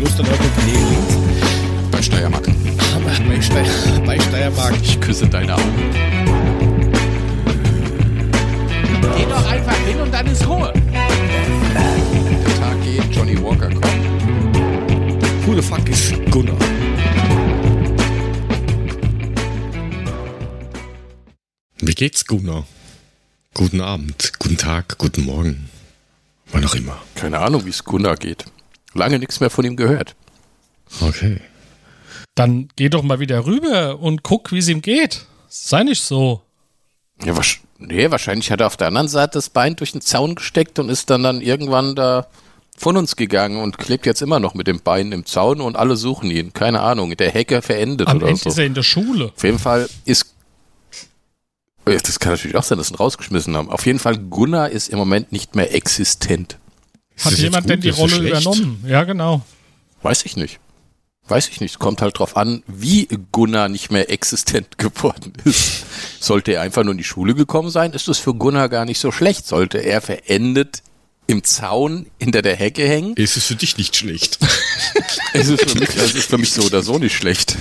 Schluss dann heute Unternehmen Bei Steiermark. bei, Steier, bei Steiermark. Ich küsse deine Augen. Geh doch einfach hin und dann ist Ruhe. Der Tag geht, Johnny Walker kommt. Who the fuck ist Gunnar? Wie geht's, Gunnar? Guten Abend, guten Tag, guten Morgen. Wann auch immer. Keine Ahnung, wie es Gunnar geht. Lange nichts mehr von ihm gehört. Okay. Dann geh doch mal wieder rüber und guck, wie es ihm geht. Sei nicht so. Ja, wasch nee, wahrscheinlich hat er auf der anderen Seite das Bein durch den Zaun gesteckt und ist dann, dann irgendwann da von uns gegangen und klebt jetzt immer noch mit dem Bein im Zaun und alle suchen ihn. Keine Ahnung, der Hacker verendet Am oder Ende so. ist er in der Schule. Auf jeden Fall ist. Ja, Das kann natürlich auch sein, dass sie ihn rausgeschmissen haben. Auf jeden Fall, Gunnar ist im Moment nicht mehr existent. Ist Hat jemand gut, denn die ist Rolle übernommen? Ja, genau. Weiß ich nicht. Weiß ich nicht. Kommt halt drauf an, wie Gunnar nicht mehr existent geworden ist. Sollte er einfach nur in die Schule gekommen sein, ist es für Gunnar gar nicht so schlecht. Sollte er verendet im Zaun hinter der Hecke hängen, Ist es für dich nicht schlecht? ist es für mich, das ist für mich so oder so nicht schlecht.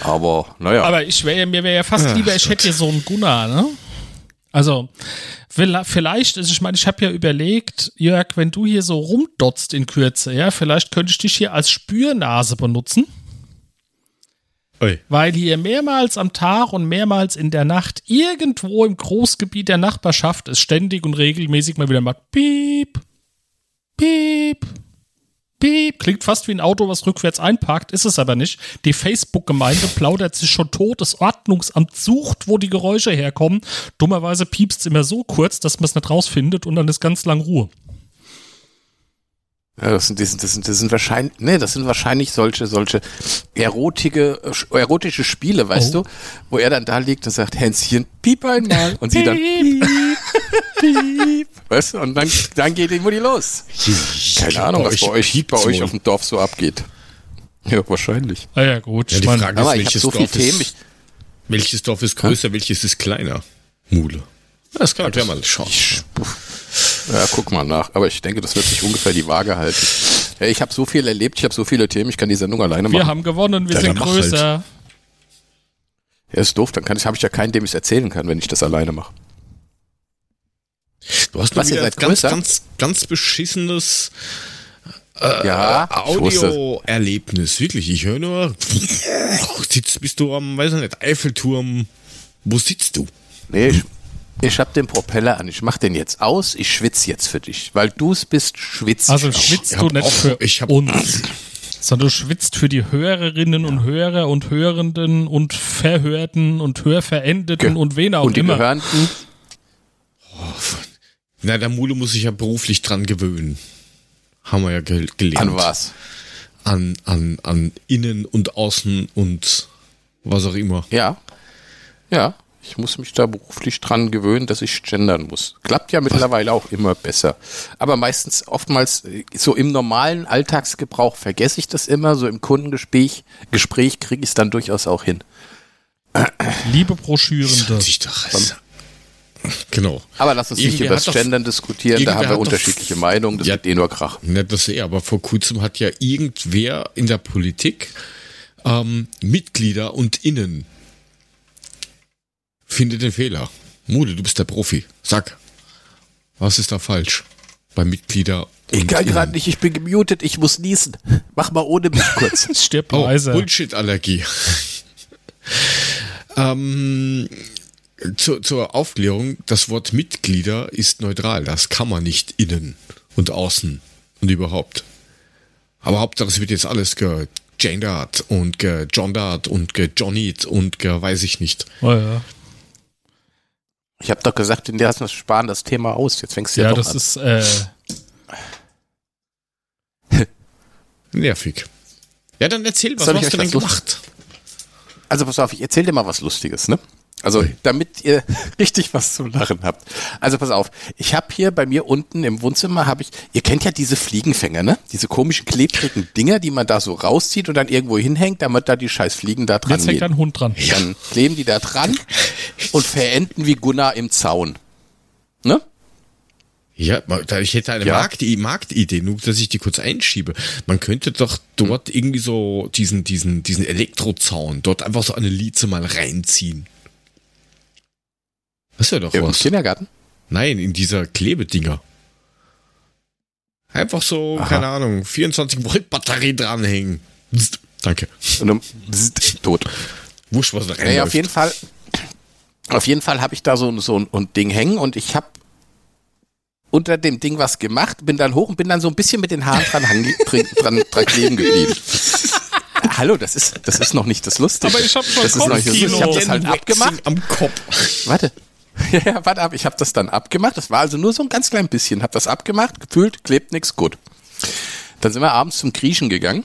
Aber, naja. Aber ich wäre mir wäre ja fast Ach lieber, ich hätte hier so einen Gunnar, ne? Also, vielleicht, also ich meine, ich habe ja überlegt, Jörg, wenn du hier so rumdotzt in Kürze, ja, vielleicht könnte ich dich hier als Spürnase benutzen, Oi. weil hier mehrmals am Tag und mehrmals in der Nacht irgendwo im Großgebiet der Nachbarschaft es ständig und regelmäßig mal wieder macht Piep, Piep, Piep. Klingt fast wie ein Auto, was rückwärts einparkt, ist es aber nicht. Die Facebook-Gemeinde plaudert sich schon tot. Das Ordnungsamt sucht, wo die Geräusche herkommen. Dummerweise piepst es immer so kurz, dass man es nicht rausfindet und dann ist ganz lang Ruhe. Ja, das sind, das sind, das sind, das sind wahrscheinlich, nee, das sind wahrscheinlich solche, solche erotige, äh, erotische Spiele, weißt Oh. du, wo er dann da liegt und sagt, Hänschen, piep einmal, und sie dann, Piep. piep, weißt du, und dann, dann geht die Mutti los. Keine Ahnung, was bei euch, bei euch auf dem Dorf so abgeht. Ja, wahrscheinlich. Ah ja, gut. Ja, ich die Frage Aber ist, ich habe welches so viele Dorf Themen, ist, welches Dorf ist größer, welches ist kleiner? Mule. Das kann man ja mal schauen. ich, ja, guck mal nach, aber ich denke, das wird sich ungefähr die Waage halten. Ja, ich habe so viel erlebt, ich habe so viele Themen, ich kann die Sendung alleine wir machen. haben gewonnen, wir Ja, sind halt. größer. Ja, ist doof, dann kann ich, habe ich ja keinen, dem ich es erzählen kann, wenn ich das alleine mache. Du hast Was, wieder seid ganz, ganz, ganz beschissenes Ja, ich wusste. Audio-Erlebnis. Wirklich, ich höre nur, sitzt, bist du am, weiß ich nicht, Eiffelturm. Wo sitzt du? Nee, ich, ich hab den Propeller an. Ich mach den jetzt aus. Ich schwitze jetzt für dich. Weil du es bist, schwitzt. Also schwitzt Ich du nicht auch- für ich hab- uns, sondern du schwitzt für die Hörerinnen und Hörer und Hörenden und Verhörten und Hörverendeten Ge- und wen auch Und die immer. Gehörnten. Na, der Mule muss sich ja beruflich dran gewöhnen. Haben wir ja gel gelernt. An was? An, an, an Innen und Außen und was auch immer. Ja. Ja. Ich muss mich da beruflich dran gewöhnen, dass ich gendern muss. Klappt ja mittlerweile auch immer besser. Aber meistens, oftmals, äh, so im normalen Alltagsgebrauch vergesse ich das immer. So im Kundengespräch Gespräch kriege ich es dann durchaus auch hin. Liebe Broschürende. Genau. Aber lass uns nicht über das Gendern diskutieren. Da haben wir hat doch- unterschiedliche Meinungen. Das Ja. wird eh nur Krach. Nicht das eh, aber vor kurzem hat ja irgendwer in der Politik ähm, Mitglieder und Innen. Finde den Fehler. Mule, du bist der Profi. Sag, was ist da falsch bei Mitglieder Ich und kann Innen? gerade nicht, ich bin gemutet, ich muss niesen. Mach mal ohne mich kurz. Stirb Oh. Bullshit-Allergie. ähm, zu, zur Aufklärung, das Wort Mitglieder ist neutral. Das kann man nicht innen und außen und überhaupt. Aber Hauptsache, es wird jetzt alles gegendert und gegendert und gejohnnied und ge weiß ich nicht. Oh, ja, Ich habe doch gesagt, in der hast du sparen das Thema aus. Jetzt fängst du ja, ja doch das an. ist, äh, Nervig. Ja, dann erzähl, was hast du denn was gemacht? Also pass auf, ich erzähl dir mal was Lustiges, ne? Also, damit ihr richtig was zum Lachen habt. Also pass auf, ich habe hier bei mir unten im Wohnzimmer habe ich, ihr kennt ja diese Fliegenfänger, ne? Diese komischen klebrigen Dinger, die man da so rauszieht und dann irgendwo hinhängt, damit da die scheiß Fliegen da dran jetzt hängt ein Hund dran. Dann kleben die da dran und verenden wie Gunnar im Zaun. Ne? Ja, ich hätte eine Ja. Markt, Marktidee, nur dass ich die kurz einschiebe. Man könnte doch dort irgendwie so diesen, diesen, diesen Elektrozaun, dort einfach so eine Lize mal reinziehen. Das wäre doch Im was. Kindergarten? Nein, in dieser Klebedinger. Einfach so, Aha. keine Ahnung, 24 Volt Batterie dranhängen. Psst, Danke. Und dann bzzzt, tot. Wusch, was da reinläuft. Naja, auf jeden Fall, auf jeden Fall habe ich da so, so ein, ein Ding hängen und ich habe unter dem Ding was gemacht, bin dann hoch und bin dann so ein bisschen mit den Haaren dran, hange, dran, dran, kleben geblieben. Hallo, das ist, das ist noch nicht das Lustige. Aber ich hab schon das ist noch nicht das Lustige. Ich habe das halt abgemacht. Am Kopf. Warte. Ja, ja, warte ab, ich habe das dann abgemacht. Das war also nur so ein ganz klein bisschen. Hab das abgemacht, gefühlt, klebt nix, gut. Dann sind wir abends zum Griechen gegangen.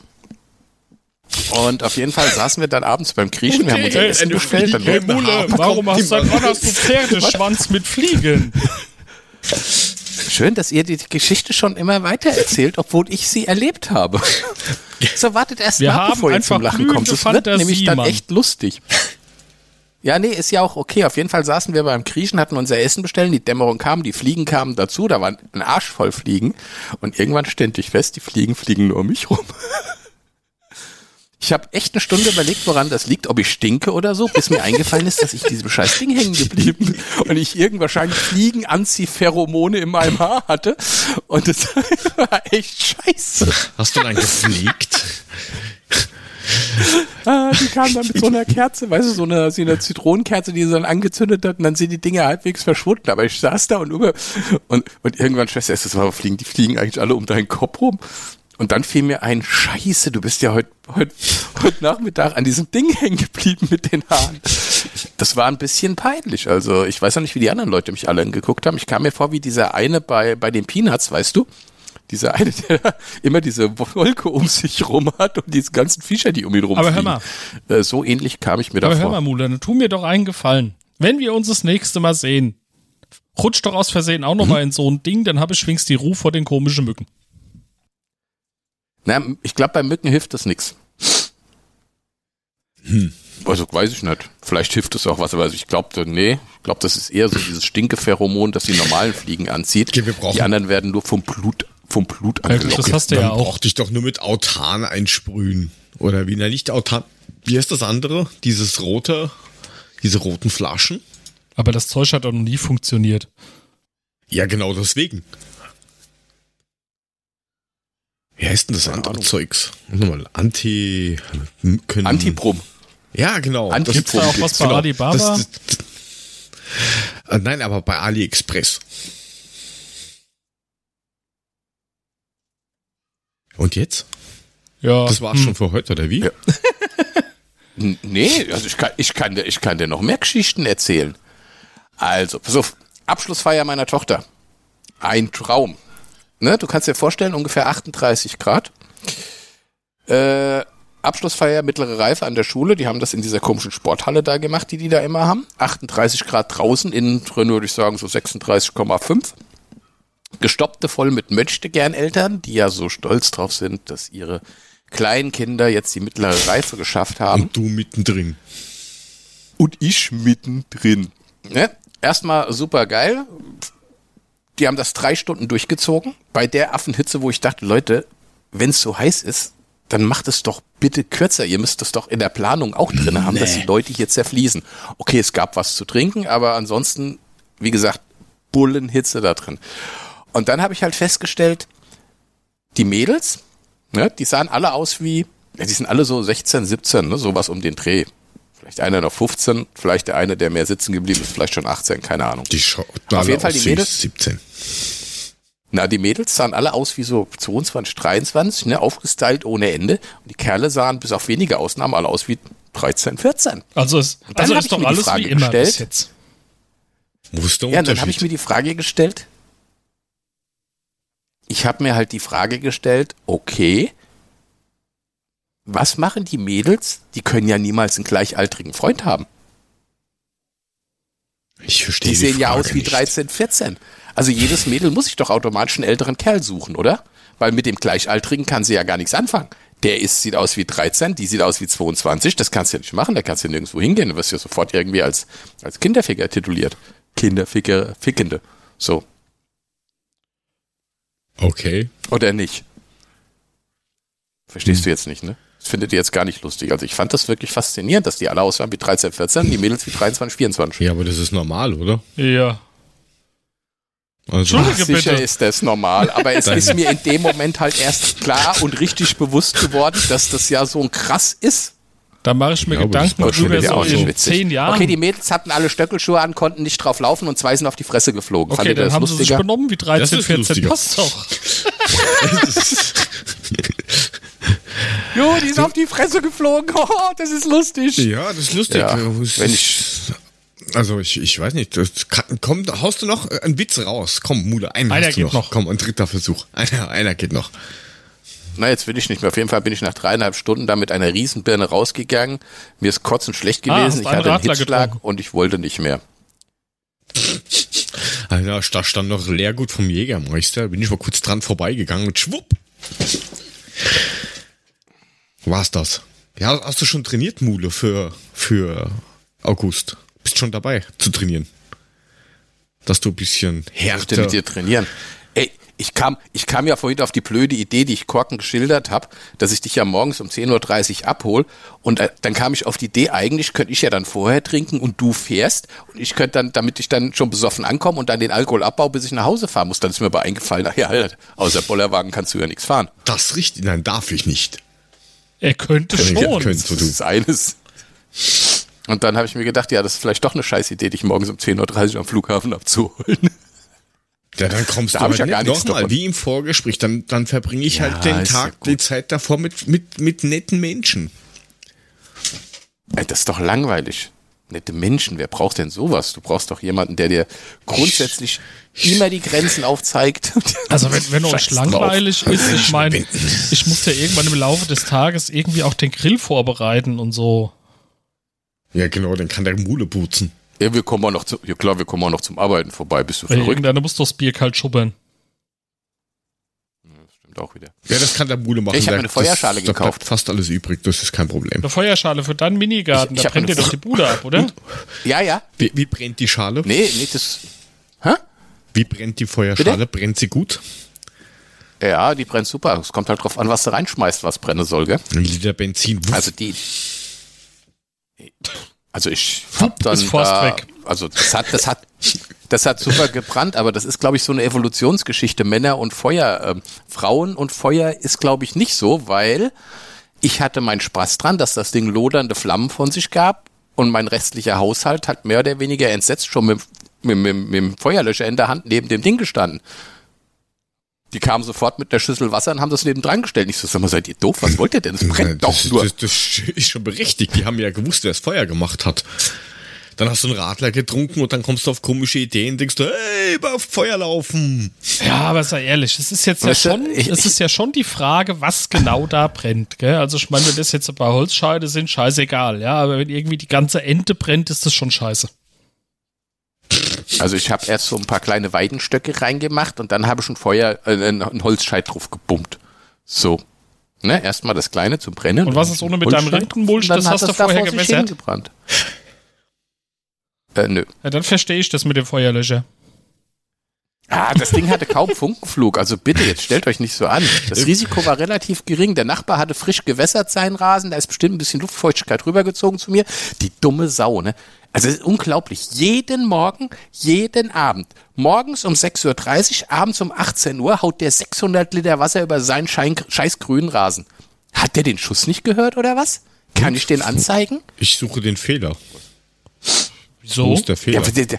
Und auf jeden Fall saßen wir dann abends beim Griechen. Wir haben Hey, Essen eine bestellt. Dann. Hey Mule, warum hast, du Pferdeschwanz mit Fliegen? Schön, dass ihr die Geschichte schon immer weiter erzählt, obwohl ich sie erlebt habe. So, wartet erst Wir mal, bevor ihr zum Lachen kommt. Das wird nämlich dann Mann. echt lustig. Ja, nee, ist ja auch okay. Auf jeden Fall saßen wir beim Griechen, hatten unser Essen bestellen, die Dämmerung kam, die Fliegen kamen dazu, da waren ein Arsch voll Fliegen. Und irgendwann stellte ich fest, die Fliegen fliegen nur um mich rum. Ich habe echt eine Stunde überlegt, woran das liegt, ob ich stinke oder so, bis mir eingefallen ist, dass ich diesem scheiß Ding hängen geblieben bin und ich irgend wahrscheinlich Fliegen Anti-Pheromone in meinem Haar hatte und das war echt scheiße. Hast du dann gepflegt? Ah, die kamen dann mit so einer Kerze, weißt du, so eine, so eine Zitronenkerze, die sie dann angezündet hat und dann sind die Dinge halbwegs verschwunden. Aber ich saß da und über und, und irgendwann Schwester, es war fliegen, die fliegen eigentlich alle um deinen Kopf rum. Und dann fiel mir ein, Scheiße, du bist ja heute heute heute Nachmittag an diesem Ding hängen geblieben mit den Haaren. Das war ein bisschen peinlich. Also ich weiß auch nicht, wie die anderen Leute mich alle angeguckt haben. Ich kam mir vor wie dieser eine bei, bei den Peanuts, weißt du? Dieser eine, der immer diese Wolke um sich rum hat und diese ganzen Viecher, die um ihn rumfliegen. Aber hör mal. Äh, so ähnlich kam ich mir Aber da hör mal, Mule, dann tu mir doch einen Gefallen. Wenn wir uns das nächste Mal sehen, rutsch doch aus Versehen auch noch mal in so ein Ding, dann habe ich schwingst die Ruhe vor den komischen Mücken. Na, ich glaube, bei Mücken hilft das nix. Hm. Also weiß ich nicht. Vielleicht hilft es auch was, aber also ich glaube, nee, ich glaube, das ist eher so dieses Stinkepheromon, das die normalen Fliegen anzieht. Okay, wir brauchen- die anderen werden nur vom Blut, vom Blut angelockt. das hast du ja Dann auch. brauchte ich doch nur mit Autan einsprühen. Oder wie, na nicht Autan. Wie heißt das andere? Dieses rote, diese roten Flaschen? Aber das Zeug hat doch noch nie funktioniert. Ja, genau deswegen. Wie heißt denn das Keine andere Ahnung. Zeugs? Nochmal, Anti... Können, Antibrum. Ja, genau. Anti- Gibt's da auch was bei genau. Alibaba? Das, das, äh, nein, aber bei AliExpress. Und jetzt? Ja. Das war's hm. schon für heute, oder wie? Ja. Nee, also ich kann, ich kann dir, ich kann dir noch mehr Geschichten erzählen. Also, pass auf, Abschlussfeier meiner Tochter. Ein Traum. Ne, du kannst dir vorstellen, ungefähr 38 Grad. Äh, Abschlussfeier mittlere Reife an der Schule, die haben das in dieser komischen Sporthalle da gemacht, die die da immer haben. 38 Grad draußen, innen drin würde ich sagen so 36,5. Gestoppte voll mit Möchtegern-Eltern, die ja so stolz drauf sind, dass ihre kleinen Kinder jetzt die mittlere Reife geschafft haben. Und du mittendrin. Und ich mittendrin. Ne? Erstmal super geil. Die haben das drei Stunden durchgezogen. Bei der Affenhitze, wo ich dachte, Leute, wenn es so heiß ist, dann macht es doch bitte kürzer. Ihr müsst das doch in der Planung auch drin haben, dass die Leute hier zerfließen. Okay, es gab was zu trinken, aber ansonsten, wie gesagt, Bullenhitze da drin. Und dann habe ich halt festgestellt, die Mädels, ne, die sahen alle aus wie, ja, die sind alle so 16, 17, ne, sowas um den Dreh. Vielleicht einer noch 15, vielleicht der eine, der mehr sitzen geblieben ist, vielleicht schon 18, keine Ahnung. Die schaut Auf jeden Fall die Mädels- 17. Na, die Mädels sahen alle aus wie so 22, 23, ne, aufgestylt ohne Ende. Und die Kerle sahen bis auf wenige Ausnahmen alle aus wie 13, 14. Also, es, dann also ist ich doch mir die alles Frage wie immer bis gestellt. jetzt. Wo ist der Ja, und dann habe ich mir die Frage gestellt. Ich habe mir halt die Frage gestellt, okay, was machen die Mädels? Die können ja niemals einen gleichaltrigen Freund haben. ich verstehe Die sehen ja Frage aus wie nicht. 13, 14. Also jedes Mädel muss sich doch automatisch einen älteren Kerl suchen, oder? Weil mit dem Gleichaltrigen kann sie ja gar nichts anfangen. Der ist, sieht aus wie 13, die sieht aus wie 22. Das kannst du ja nicht machen, da kannst du ja nirgendwo hingehen. Du wirst ja sofort irgendwie als, als Kinderficker tituliert. Kinderficker, Fickende. So. Okay. Oder nicht? Verstehst du jetzt nicht, ne? Das findet ihr jetzt gar nicht lustig. Also ich fand das wirklich faszinierend, dass die alle aussahen wie 13, 14, die Mädels wie 23, 24. Ja, aber das ist normal, oder? Ja. Also, Entschuldige Sicher bitte. ist das normal, aber es ist mir in dem Moment halt erst klar und richtig bewusst geworden, dass das ja so ein krass ist. Da mache ich mir Ja, aber das Gedanken wieder so auch in witzig. zehn Jahren. Okay, die Mädels hatten alle Stöckelschuhe an, konnten nicht drauf laufen und zwei sind auf die Fresse geflogen. Okay, Fandet dann das haben sie sich lustiger? benommen wie 13, Das ist 14. lustiger. Passt doch. Jo, die sind auf die Fresse geflogen. Oh, das ist lustig. ja, das ist lustig. Ja, wenn ist- also ich, ich weiß nicht, das kann, komm, haust du noch einen Witz raus? Komm, Mule, einen Einer hast du geht noch. noch. Komm, ein dritter Versuch. Einer, einer geht noch. Na, jetzt will ich nicht mehr. Auf jeden Fall bin ich nach dreieinhalb Stunden da mit einer Riesenbirne rausgegangen. Mir ist kotzen schlecht Ah, gewesen. hast ich hatte einen Hitzschlag und ich wollte nicht mehr. Alter, da stand noch Leergut vom Jägermeister. Bin ich mal kurz dran vorbeigegangen und schwupp. War's das? Ja, hast du schon trainiert, Mule, für, für August? Bist schon dabei zu trainieren? Dass du ein bisschen Ich härter... mit dir trainieren. Ich kam, ich kam ja vorhin auf die blöde Idee, die ich Korken geschildert habe, dass ich dich ja morgens um 10.30 Uhr abhol und äh, dann kam ich auf die Idee, eigentlich könnte ich ja dann vorher trinken und du fährst und ich könnte dann, damit ich dann schon besoffen ankomme und dann den Alkohol abbau, bis ich nach Hause fahren muss. Dann ist mir aber eingefallen, ach ja, Alter, außer Bollerwagen kannst du ja nichts fahren. Das richtig? Nein, darf ich nicht. Er könnte schon. könntest du. Das ist eines. Und dann habe ich mir gedacht, ja, das ist vielleicht doch eine scheiß Idee, dich morgens um 10.30 Uhr am Flughafen abzuholen. Ja, dann kommst Da du halt ja gar nochmal, wie im Vorgespräch. Dann, dann verbringe ich Ja, halt den ja Tag, gut. die Zeit davor mit, mit, mit netten Menschen. Ey, das ist doch langweilig. Nette Menschen, wer braucht denn sowas? Du brauchst doch jemanden, der dir grundsätzlich immer die Grenzen aufzeigt. Also wenn, wenn euch Scheiß drauf. langweilig ist, ich meine, ich muss ja irgendwann im Laufe des Tages irgendwie auch den Grill vorbereiten und so. Ja, genau, dann kann der Mule putzen. Ja, wir kommen auch noch zu, ja klar, wir kommen auch noch zum Arbeiten vorbei. Bist du Weil verrückt? irgendeiner muss doch das Bier kalt schubbern. Stimmt auch wieder. Ja, das kann der Mule machen. Ich hab Der- mir eine Feuerschale das, Da gekauft. bleibt fast alles übrig, das ist kein Problem. Eine Feuerschale für deinen Minigarten, Ich- ich da brennt dir doch die Bude ab, oder? Ja, ja. Wie, wie brennt die Schale? Nee, nee, das. Hä? Wie brennt die Feuerschale? Bitte? Brennt sie gut? Ja, die brennt super. Es kommt halt drauf an, was du reinschmeißt, was brennen soll, gell? Ein Liter Benzin. Wuff. Also die. Also ich hab dann ist Forst da, also das hat, das hat, das hat super gebrannt, aber das ist, glaube ich, so eine Evolutionsgeschichte. Männer und Feuer, ähm, Frauen und Feuer ist, glaube ich, nicht so, weil ich hatte meinen Spaß dran, dass das Ding lodernde Flammen von sich gab und mein restlicher Haushalt hat mehr oder weniger entsetzt schon mit, mit, mit, mit dem Feuerlöscher in der Hand neben dem Ding gestanden. Die kamen sofort mit der Schüssel Wasser und haben das neben dran gestellt. Ich so, sag mal, seid ihr doof? Was wollt ihr denn? Es brennt das, doch nur. Das, das ist schon berechtigt. Die haben ja gewusst, wer das Feuer gemacht hat. Dann hast du einen Radler getrunken und dann kommst du auf komische Ideen und denkst du, hey, über auf Feuer laufen. Ja, aber sei ehrlich, es ist jetzt ja Weißt du, schon, ich- es ist ja schon die Frage, was genau da brennt, gell? Also ich meine, wenn das jetzt ein paar Holzscheide sind, scheißegal, ja, aber wenn irgendwie die ganze Ente brennt, ist das schon scheiße. Also ich habe erst so ein paar kleine Weidenstöcke reingemacht und dann habe ich ein Feuer, äh, ein ein Holzscheit drauf gebummt. So. Ne, erstmal das kleine zum Brennen. Und was ist ohne mit deinem Holzscheit und dann Das hast du vorher gewässert? hingebrannt. Äh, nö. Ja, dann verstehe ich das mit dem Feuerlöscher. Ah, das Ding hatte kaum Funkenflug. Also bitte, jetzt stellt euch nicht so an. Das Risiko war relativ gering. Der Nachbar hatte frisch gewässert seinen Rasen. Da ist bestimmt ein bisschen Luftfeuchtigkeit rübergezogen zu mir. Die dumme Sau, ne? Also es ist unglaublich. Jeden Morgen, jeden Abend. Morgens um 6.30 Uhr, abends um 18 Uhr haut der 600 Liter Wasser über seinen Schein, scheiß grünen Rasen. Hat der den Schuss nicht gehört oder was? Kann ich den anzeigen? Ich suche den Fehler. Wo Wieso? ist der Fehler? Ja,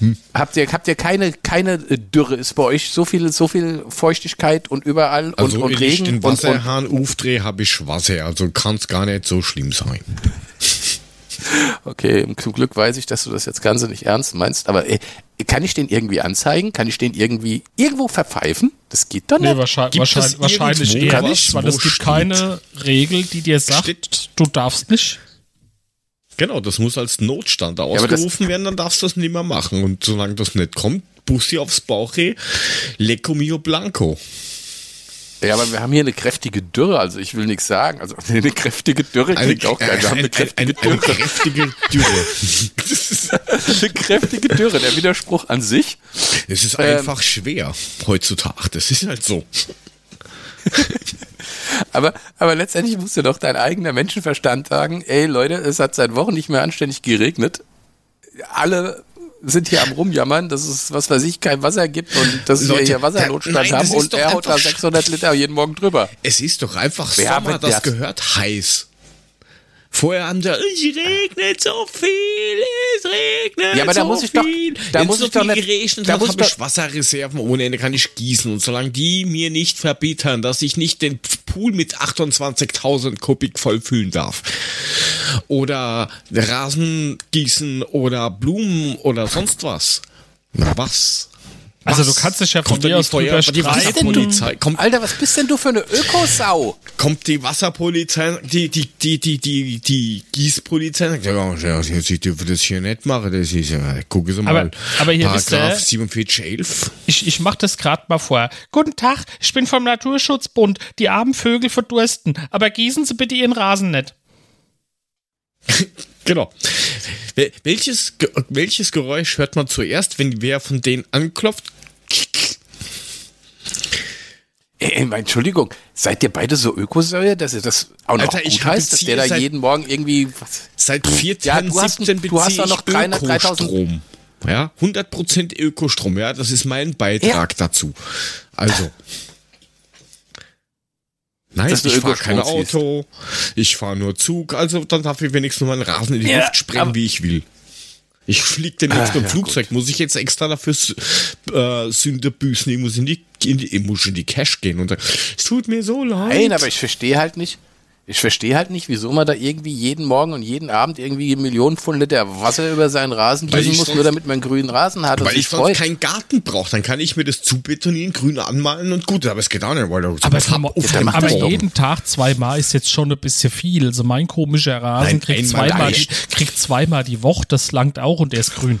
der, Habt ihr, habt ihr keine, keine äh, Dürre? Ist bei euch so viel, so viel Feuchtigkeit und überall also und, und wenn ich Regen den und, und Wasserhahn aufdrehe, habe ich Wasser. Also kann es gar nicht so schlimm sein. Okay, zum Glück weiß ich, dass du das jetzt Ganze nicht ernst meinst, aber äh, kann ich den irgendwie anzeigen? Kann ich den irgendwie irgendwo verpfeifen? Das geht doch nicht. Nee, wahrscheinlich, Gibt es wahrscheinlich, wahrscheinlich eher nicht, weil es gibt steht? keine Regel, die dir sagt, Steht- du darfst nicht. Genau, das muss als Notstand ausgerufen werden, dann darfst du das nicht mehr machen. Und solange das nicht kommt, Bussi aufs Bauch, Lecco mio blanco. Ja, aber wir haben hier eine kräftige Dürre, also ich will nichts sagen. Also eine kräftige Dürre klingt auch geil. Wir haben eine kräftige eine, eine Dürre. kräftige Dürre. Eine kräftige Dürre, der Widerspruch an sich. Es ist Ähm. einfach schwer heutzutage. Das ist halt so. Aber, aber letztendlich muss dir doch dein eigener Menschenverstand sagen, ey Leute, es hat seit Wochen nicht mehr anständig geregnet. Alle sind hier am rumjammern, dass es, was weiß ich, kein Wasser gibt und dass wir Leute, hier Wassernotstand da- nein, haben und er haut da einfach 600 Liter jeden Morgen drüber. Es ist doch einfach Wer Sommer, das? gehört heiß. Vorher haben sie, es regnet so viel, es regnet Ja, aber da so muss ich doch- viel. da muss so ich doch viel nicht- geregnet da muss habe ich ich Wasserreserven ohne Ende, kann ich gießen. Und solange die mir nicht verbittern, dass ich nicht den Pool mit 28.000 Kubik vollfüllen darf oder Rasen gießen oder Blumen oder sonst was. Na was? Also du kannst dich ja von dir aus drüber. Wasserpolizei? Kommt Alter, was bist denn du für eine Ökosau? kommt die Wasserpolizei, die, die, die, die, die, die Gießpolizei, sagt, ja, ja, Sie dürfen das hier nicht machen, das ist ja, gucken Sie mal, Aber- aber hier Paragraph ihr- 4711. Ich, ich mach das gerade mal vor. Guten Tag, ich bin vom Naturschutzbund. Die armen Vögel verdursten. Aber gießen Sie bitte Ihren Rasen nicht. Genau. Wel- Welches, welches Geräusch hört man zuerst, wenn wer von denen anklopft? Ey, ey, Entschuldigung, seid ihr beide so Ökosäue, dass ihr das auch noch Alter, gut heißt, dass der da jeden Morgen irgendwie... Was? Seit 14, Ja, du hast- 17 du hast beziehe doch noch ich 300, 3000 Ökostrom. Ja, 100% Ökostrom, ja, das ist mein Beitrag dazu. Also. Nein, ich fahre kein. Auto, ich fahre nur Zug, also dann darf ich wenigstens nur meinen Rasen in die Ja, Luft sprengen, wie ich will. Ich flieg demnächst Ah, mit dem ja, Flugzeug, muss ich jetzt extra dafür äh, Sünde büßen, ich muss in die, in die, ich muss in die Cash gehen und dann, es tut mir so leid. Nein, aber ich verstehe halt nicht, ich verstehe halt nicht, wieso man da irgendwie jeden Morgen und jeden Abend irgendwie Millionen Pfund Liter Wasser über seinen Rasen ich muss, nur damit man einen grünen Rasen hat und Weil sich ich sonst freut. keinen Garten brauche, dann kann ich mir das zubetonieren, grün anmalen und gut, aber es geht auch nicht, weil da Aber, hab auf aber das doch. jeden Tag zweimal ist jetzt schon ein bisschen viel. Also mein komischer Rasen Nein, kriegt, zweimal die, kriegt zweimal die Woche. Das langt auch und der ist grün.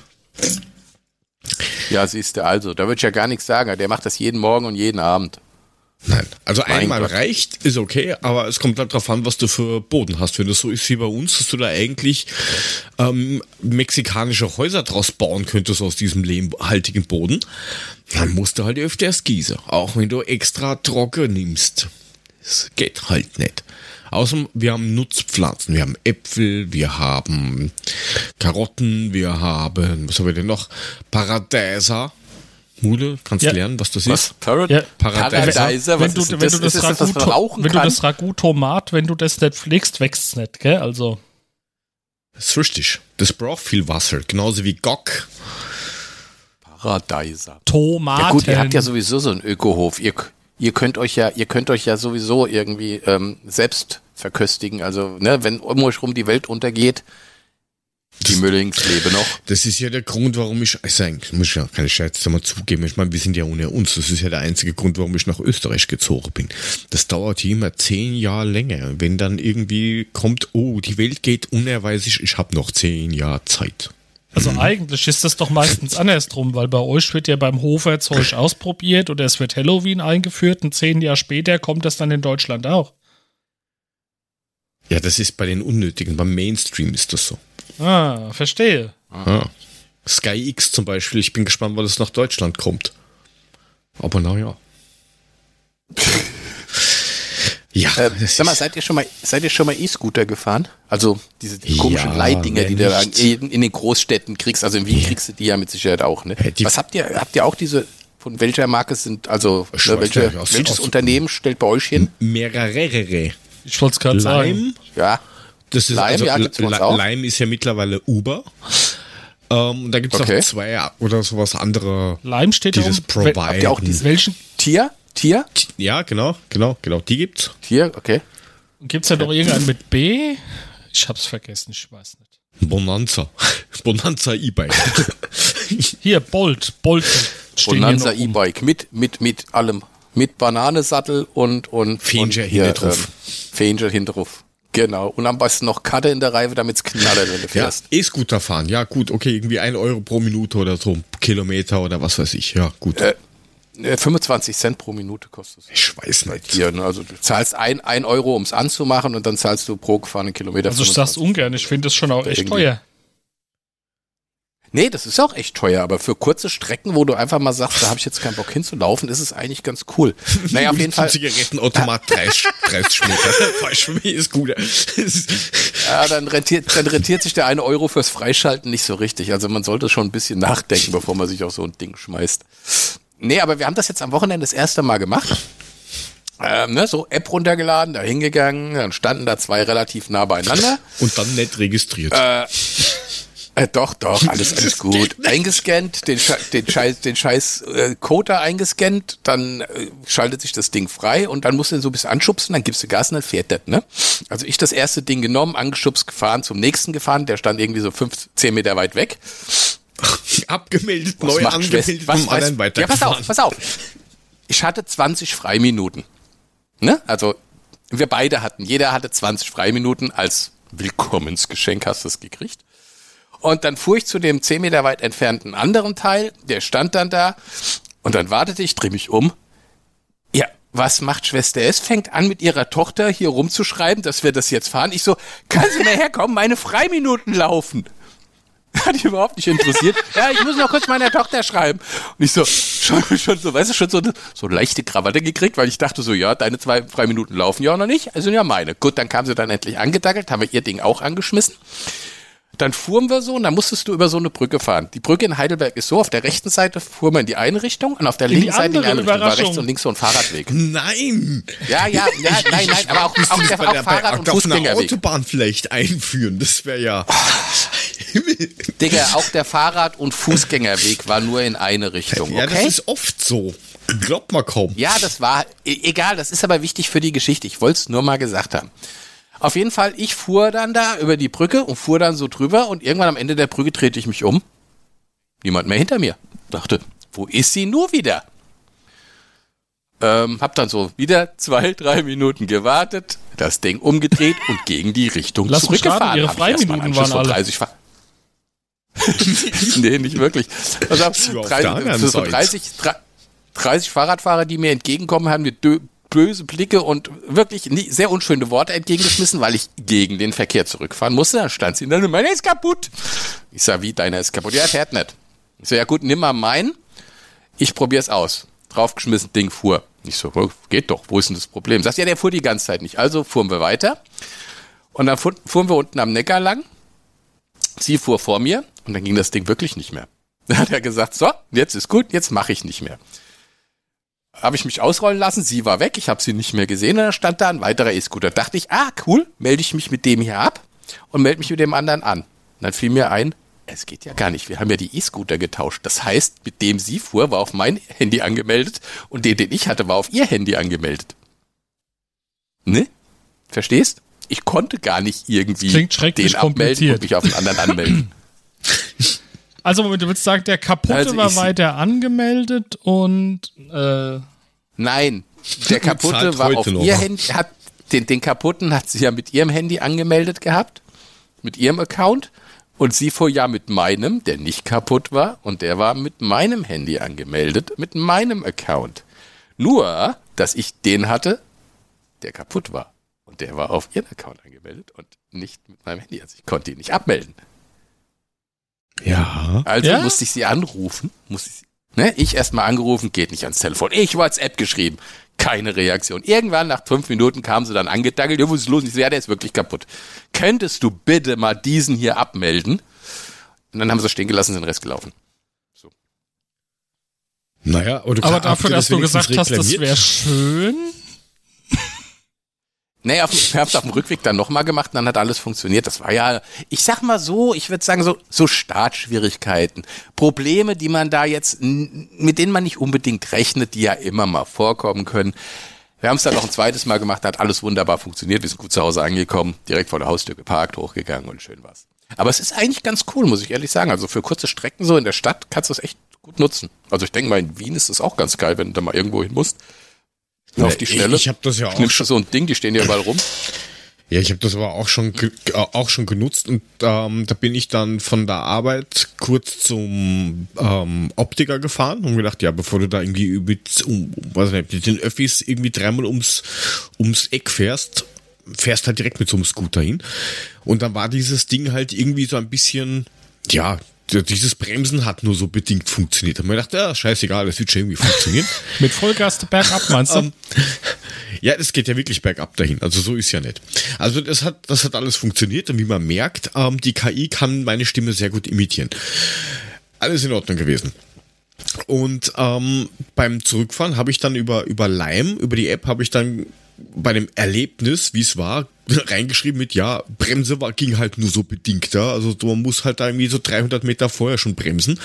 Ja, siehst du, also, da würde ich ja gar nichts sagen. Der macht das jeden Morgen und jeden Abend. Nein, also Mein einmal Gott. reicht, ist okay, aber es kommt halt drauf an, was du für Boden hast. Wenn das so ist wie bei uns, dass du da eigentlich ähm, mexikanische Häuser draus bauen könntest aus diesem lehmhaltigen Boden, dann musst du halt öfters gießen. Auch wenn du extra trocken nimmst. Das geht halt nicht. Außerdem, wir haben Nutzpflanzen. Wir haben Äpfel, wir haben Karotten, wir haben, was haben wir denn noch? Paradeiser. Mule, kannst Ja. lernen, was das Was? ist? Parad Ja. Paradiser? wenn Was du, ist wenn das? du das, ist Ragout, rauchen wenn du das Ragout-Tomat, wenn du das nicht pflegst, wächst's nicht, gell? Also, Das ist richtig. Das braucht viel Wasser. Genauso wie Gock. Paradiser. Tomaten. Ja gut, ihr habt ja sowieso so einen Ökohof. Ihr, ihr könnt euch ja, ihr könnt euch ja sowieso irgendwie ähm, selbst verköstigen. Also, ne, wenn um euch rum die Welt untergeht, die Müllings lebe noch. Das ist ja der Grund, warum ich, also eigentlich muss ich ja keine Scherze mal zugeben, ich meine, wir sind ja ohne uns. Das ist ja der einzige Grund, warum ich nach Österreich gezogen bin. Das dauert hier immer zehn Jahre länger. Wenn dann irgendwie kommt, oh, die Welt geht unerweislich, ich habe noch zehn Jahre Zeit. Also eigentlich ist das doch meistens andersrum, weil bei euch wird ja beim Hofer Zeug ausprobiert oder es wird Halloween eingeführt und zehn Jahre später kommt das dann in Deutschland auch. Ja, das ist bei den Unnötigen. Beim Mainstream ist das so. Ah, verstehe. Ja. Sky X zum Beispiel, ich bin gespannt, wann es nach Deutschland kommt. Aber naja. Ja, Äh, sag mal, seid ihr schon mal, seid ihr schon mal E-Scooter gefahren? Also diese die Ja, komischen Leitdinger, die du in, in den Großstädten kriegst. Also in Wien kriegst du die ja mit Sicherheit auch. Ne? Ja, die- Was habt ihr? Habt ihr auch diese? Von welcher Marke sind also ne, welche, nicht, aus- welches aus- Unternehmen stellt bei euch hin? mehrere. Ich wollte es gerade sagen. Ja, das ist Lime, also, ja, auch. Lime ist ja mittlerweile Uber. Ähm, und da gibt es Okay. noch zwei oder sowas andere, Lime steht die da das um. providen. habt ihr auch diese Welchen Tier? Tier? Ja, genau, genau, genau, die gibt's. Tier, okay. gibt's da noch irgendeinen mit B? Ich hab's vergessen, ich weiß nicht. Bonanza. Bonanza E-Bike. Hier, Bolt. Bolt. Bonanza. E-Bike mit, mit, mit allem. Mit Bananensattel und, und, hinten drauf. Ähm, Fähnger hinten drauf. Genau. Und am besten noch Karte in der Reife, damit's knallert, wenn du ja, fährst. E-Scooter fahren. Ja, gut, okay, irgendwie ein Euro pro Minute oder so, Kilometer oder was weiß ich. Ja, gut. Äh, Äh, 25 Cent pro Minute kostet es. Ich weiß nicht. Hier, ne? Also du zahlst ein, ein Euro, um es anzumachen und dann zahlst du pro gefahrenen Kilometer. Also ich sag's 25. ungern, ich finde das schon auch echt Irgendwie. teuer. Nee, das ist auch echt teuer, aber für kurze Strecken, wo du einfach mal sagst, da habe ich jetzt keinen Bock hinzulaufen, ist es eigentlich ganz cool. Naja, auf jeden Fall. Zigarettenautomat 30, 30 Meter. Weißt du, wie ist gut. Ja, dann rentiert, dann rentiert sich der eine Euro fürs Freischalten nicht so richtig. Also man sollte schon ein bisschen nachdenken, bevor man sich auf so ein Ding schmeißt. Nee, aber wir haben das jetzt am Wochenende das erste Mal gemacht. Ähm, ne, so App runtergeladen, da hingegangen, dann standen da zwei relativ nah beieinander. Und dann nicht registriert. Äh, doch, doch, alles, alles gut. Eingescannt, den, Sche den Scheiß, den Scheiß äh, Code eingescannt, dann äh, schaltet sich das Ding frei und dann musst du ihn so ein bisschen anschubsen, dann gibst du Gas und dann fährt das, ne? Also ich das erste Ding genommen, angeschubst, gefahren, zum nächsten gefahren, der stand irgendwie so fünf, zehn Meter weit weg. Abgemeldet, Was neu angemeldet, was, was, anderen Ja, pass auf, pass auf. Ich hatte 20 Freiminuten. Ne? Also wir beide hatten, jeder hatte 20 Freiminuten als Willkommensgeschenk hast du es gekriegt. Und dann fuhr ich zu dem 10 Meter weit entfernten anderen Teil, der stand dann da und dann wartete ich, dreh mich um. Ja, was macht Schwester S? Fängt an mit ihrer Tochter hier rumzuschreiben, dass wir das jetzt fahren. Ich so, kann sie mal herkommen, meine Freiminuten laufen. Hat dich überhaupt nicht interessiert. ja, ich muss noch kurz meiner Tochter schreiben. Und ich so, schon, schon so, weißt du, schon so so leichte Krawatte gekriegt, weil ich dachte so, ja, deine zwei, drei Minuten laufen ja auch noch nicht, also ja meine. Gut, dann kam sie dann endlich angedackelt, haben wir ihr Ding auch angeschmissen. Dann fuhren wir so und dann musstest du über so eine Brücke fahren. Die Brücke in Heidelberg ist so, auf der rechten Seite fuhren wir in die eine Richtung und auf der die linken Seite in die andere Richtung. War rechts und links so ein Fahrradweg. Nein! Ja, ja, ja, nein, nein, aber auch, auch, der, auch Fahrrad- und auf einer Fußgängerweg. Autobahn vielleicht einführen. Das wäre ja. Digga, auch der Fahrrad- und Fußgängerweg war nur in eine Richtung, Ja, das okay? ist oft so. Glaubt man kaum. Ja, das war, e- egal, das ist aber wichtig für die Geschichte. Ich wollte es nur mal gesagt haben. Auf jeden Fall, ich fuhr dann da über die Brücke und fuhr dann so drüber und irgendwann am Ende der Brücke drehte ich mich um. Niemand mehr hinter mir. Dachte, wo ist sie nur wieder? Ähm, hab dann so wieder zwei, drei Minuten gewartet, das Ding umgedreht und gegen die Richtung Lass zurückgefahren. Ihre Freiminuten waren alle. 30 Fahr nee, nicht wirklich. Also, war auf drei, der anderen so, so Seite. 30, drei- 30 Fahrradfahrer, die mir entgegenkommen, haben mir böse Blicke und wirklich sehr unschöne Worte entgegengeschmissen, weil ich gegen den Verkehr zurückfahren musste. Dann stand sie dann, meiner ist kaputt. Ich sag, wie, deiner ist kaputt? Ja, fährt nicht. Ich so, ja gut, nimm mal meinen. Ich probier's aus. Draufgeschmissen, Ding fuhr. Ich so, oh, geht doch, wo ist denn das Problem? Sagt ja, der fuhr die ganze Zeit nicht. Also fuhren wir weiter. Und dann fu- fuhren wir unten am Neckar lang. Sie fuhr vor mir und dann ging das Ding wirklich nicht mehr. Dann hat er gesagt, so, jetzt ist gut, jetzt mache ich nicht mehr. Habe ich mich ausrollen lassen, sie war weg, ich habe sie nicht mehr gesehen und dann stand da ein weiterer E-Scooter. Dachte ich, ah, cool, melde ich mich mit dem hier ab und melde mich mit dem anderen an. Und dann fiel mir ein, es geht ja gar nicht, wir haben ja die E-Scooter getauscht. Das heißt, mit dem sie fuhr, war auf mein Handy angemeldet und den, den ich hatte, war auf ihr Handy angemeldet. Ne? Verstehst? Ich konnte gar nicht irgendwie den abmelden und mich auf den anderen anmelden. Also, Moment, du würdest sagen, der kaputte Also war weiter angemeldet und äh, Nein, der kaputte war auf noch. ihr Handy, hat den, den kaputten hat sie ja mit ihrem Handy angemeldet gehabt, mit ihrem Account. Und sie fuhr ja mit meinem, der nicht kaputt war, und der war mit meinem Handy angemeldet, mit meinem Account. Nur, dass ich den hatte, der kaputt war. Und der war auf ihren Account angemeldet und nicht mit meinem Handy. Also ich konnte ihn nicht abmelden. Ja. Also Ja? musste ich sie anrufen. Musste ich, sie- ne? ich erstmal angerufen, geht nicht ans Telefon. Ich WhatsApp geschrieben. Keine Reaktion. Irgendwann nach fünf Minuten kam sie dann angedackelt. Ja, was ist los? Ich so, ja, der ist wirklich kaputt. Könntest du bitte mal diesen hier abmelden? Und dann haben sie stehen gelassen, sind den Rest gelaufen. Naja, oder aber habt ihr dafür, dass du gesagt hast, das wäre schön. Nee, auf, wir haben es auf dem Rückweg dann nochmal gemacht und dann hat alles funktioniert. Das war ja, ich sag mal so, ich würde sagen, so, so Startschwierigkeiten. Probleme, die man da jetzt, mit denen man nicht unbedingt rechnet, die ja immer mal vorkommen können. Wir haben es dann noch ein zweites Mal gemacht, hat alles wunderbar funktioniert. Wir sind gut zu Hause angekommen, direkt vor der Haustür geparkt, hochgegangen und schön war's. Aber es ist eigentlich ganz cool, muss ich ehrlich sagen. Also für kurze Strecken so in der Stadt kannst du es echt gut nutzen. Also ich denke mal, in Wien ist es auch ganz geil, wenn du da mal irgendwo hin musst. Auf die Ich- Schnelle. Ich habe das ja auch Nimmst du schon. so ein Ding, die stehen ja überall rum. Ja, ich habe das aber auch schon äh, auch schon genutzt und ähm, da bin ich dann von der Arbeit kurz zum ähm, Optiker gefahren und gedacht, ja, bevor du da irgendwie mit, um, weiß nicht, mit den Öffis irgendwie dreimal ums ums Eck fährst, fährst halt direkt mit so einem Scooter hin. Und dann war dieses Ding halt irgendwie so ein bisschen, ja, dieses Bremsen hat nur so bedingt funktioniert. Da habe ich gedacht, ja, scheißegal, das wird schon irgendwie funktionieren. Mit Vollgas bergab, meinst du? Ähm, ja, das geht ja wirklich bergab dahin. Also so ist ja nicht. Also das hat, das hat alles funktioniert und wie man merkt, ähm, die KI kann meine Stimme sehr gut imitieren. Alles in Ordnung gewesen. Und ähm, beim Zurückfahren habe ich dann über, über Lime, über die App, habe ich dann bei dem Erlebnis, wie es war, reingeschrieben mit, ja, Bremse war, ging halt nur so bedingt, ja. Also man muss halt da irgendwie so 300 Meter vorher schon bremsen.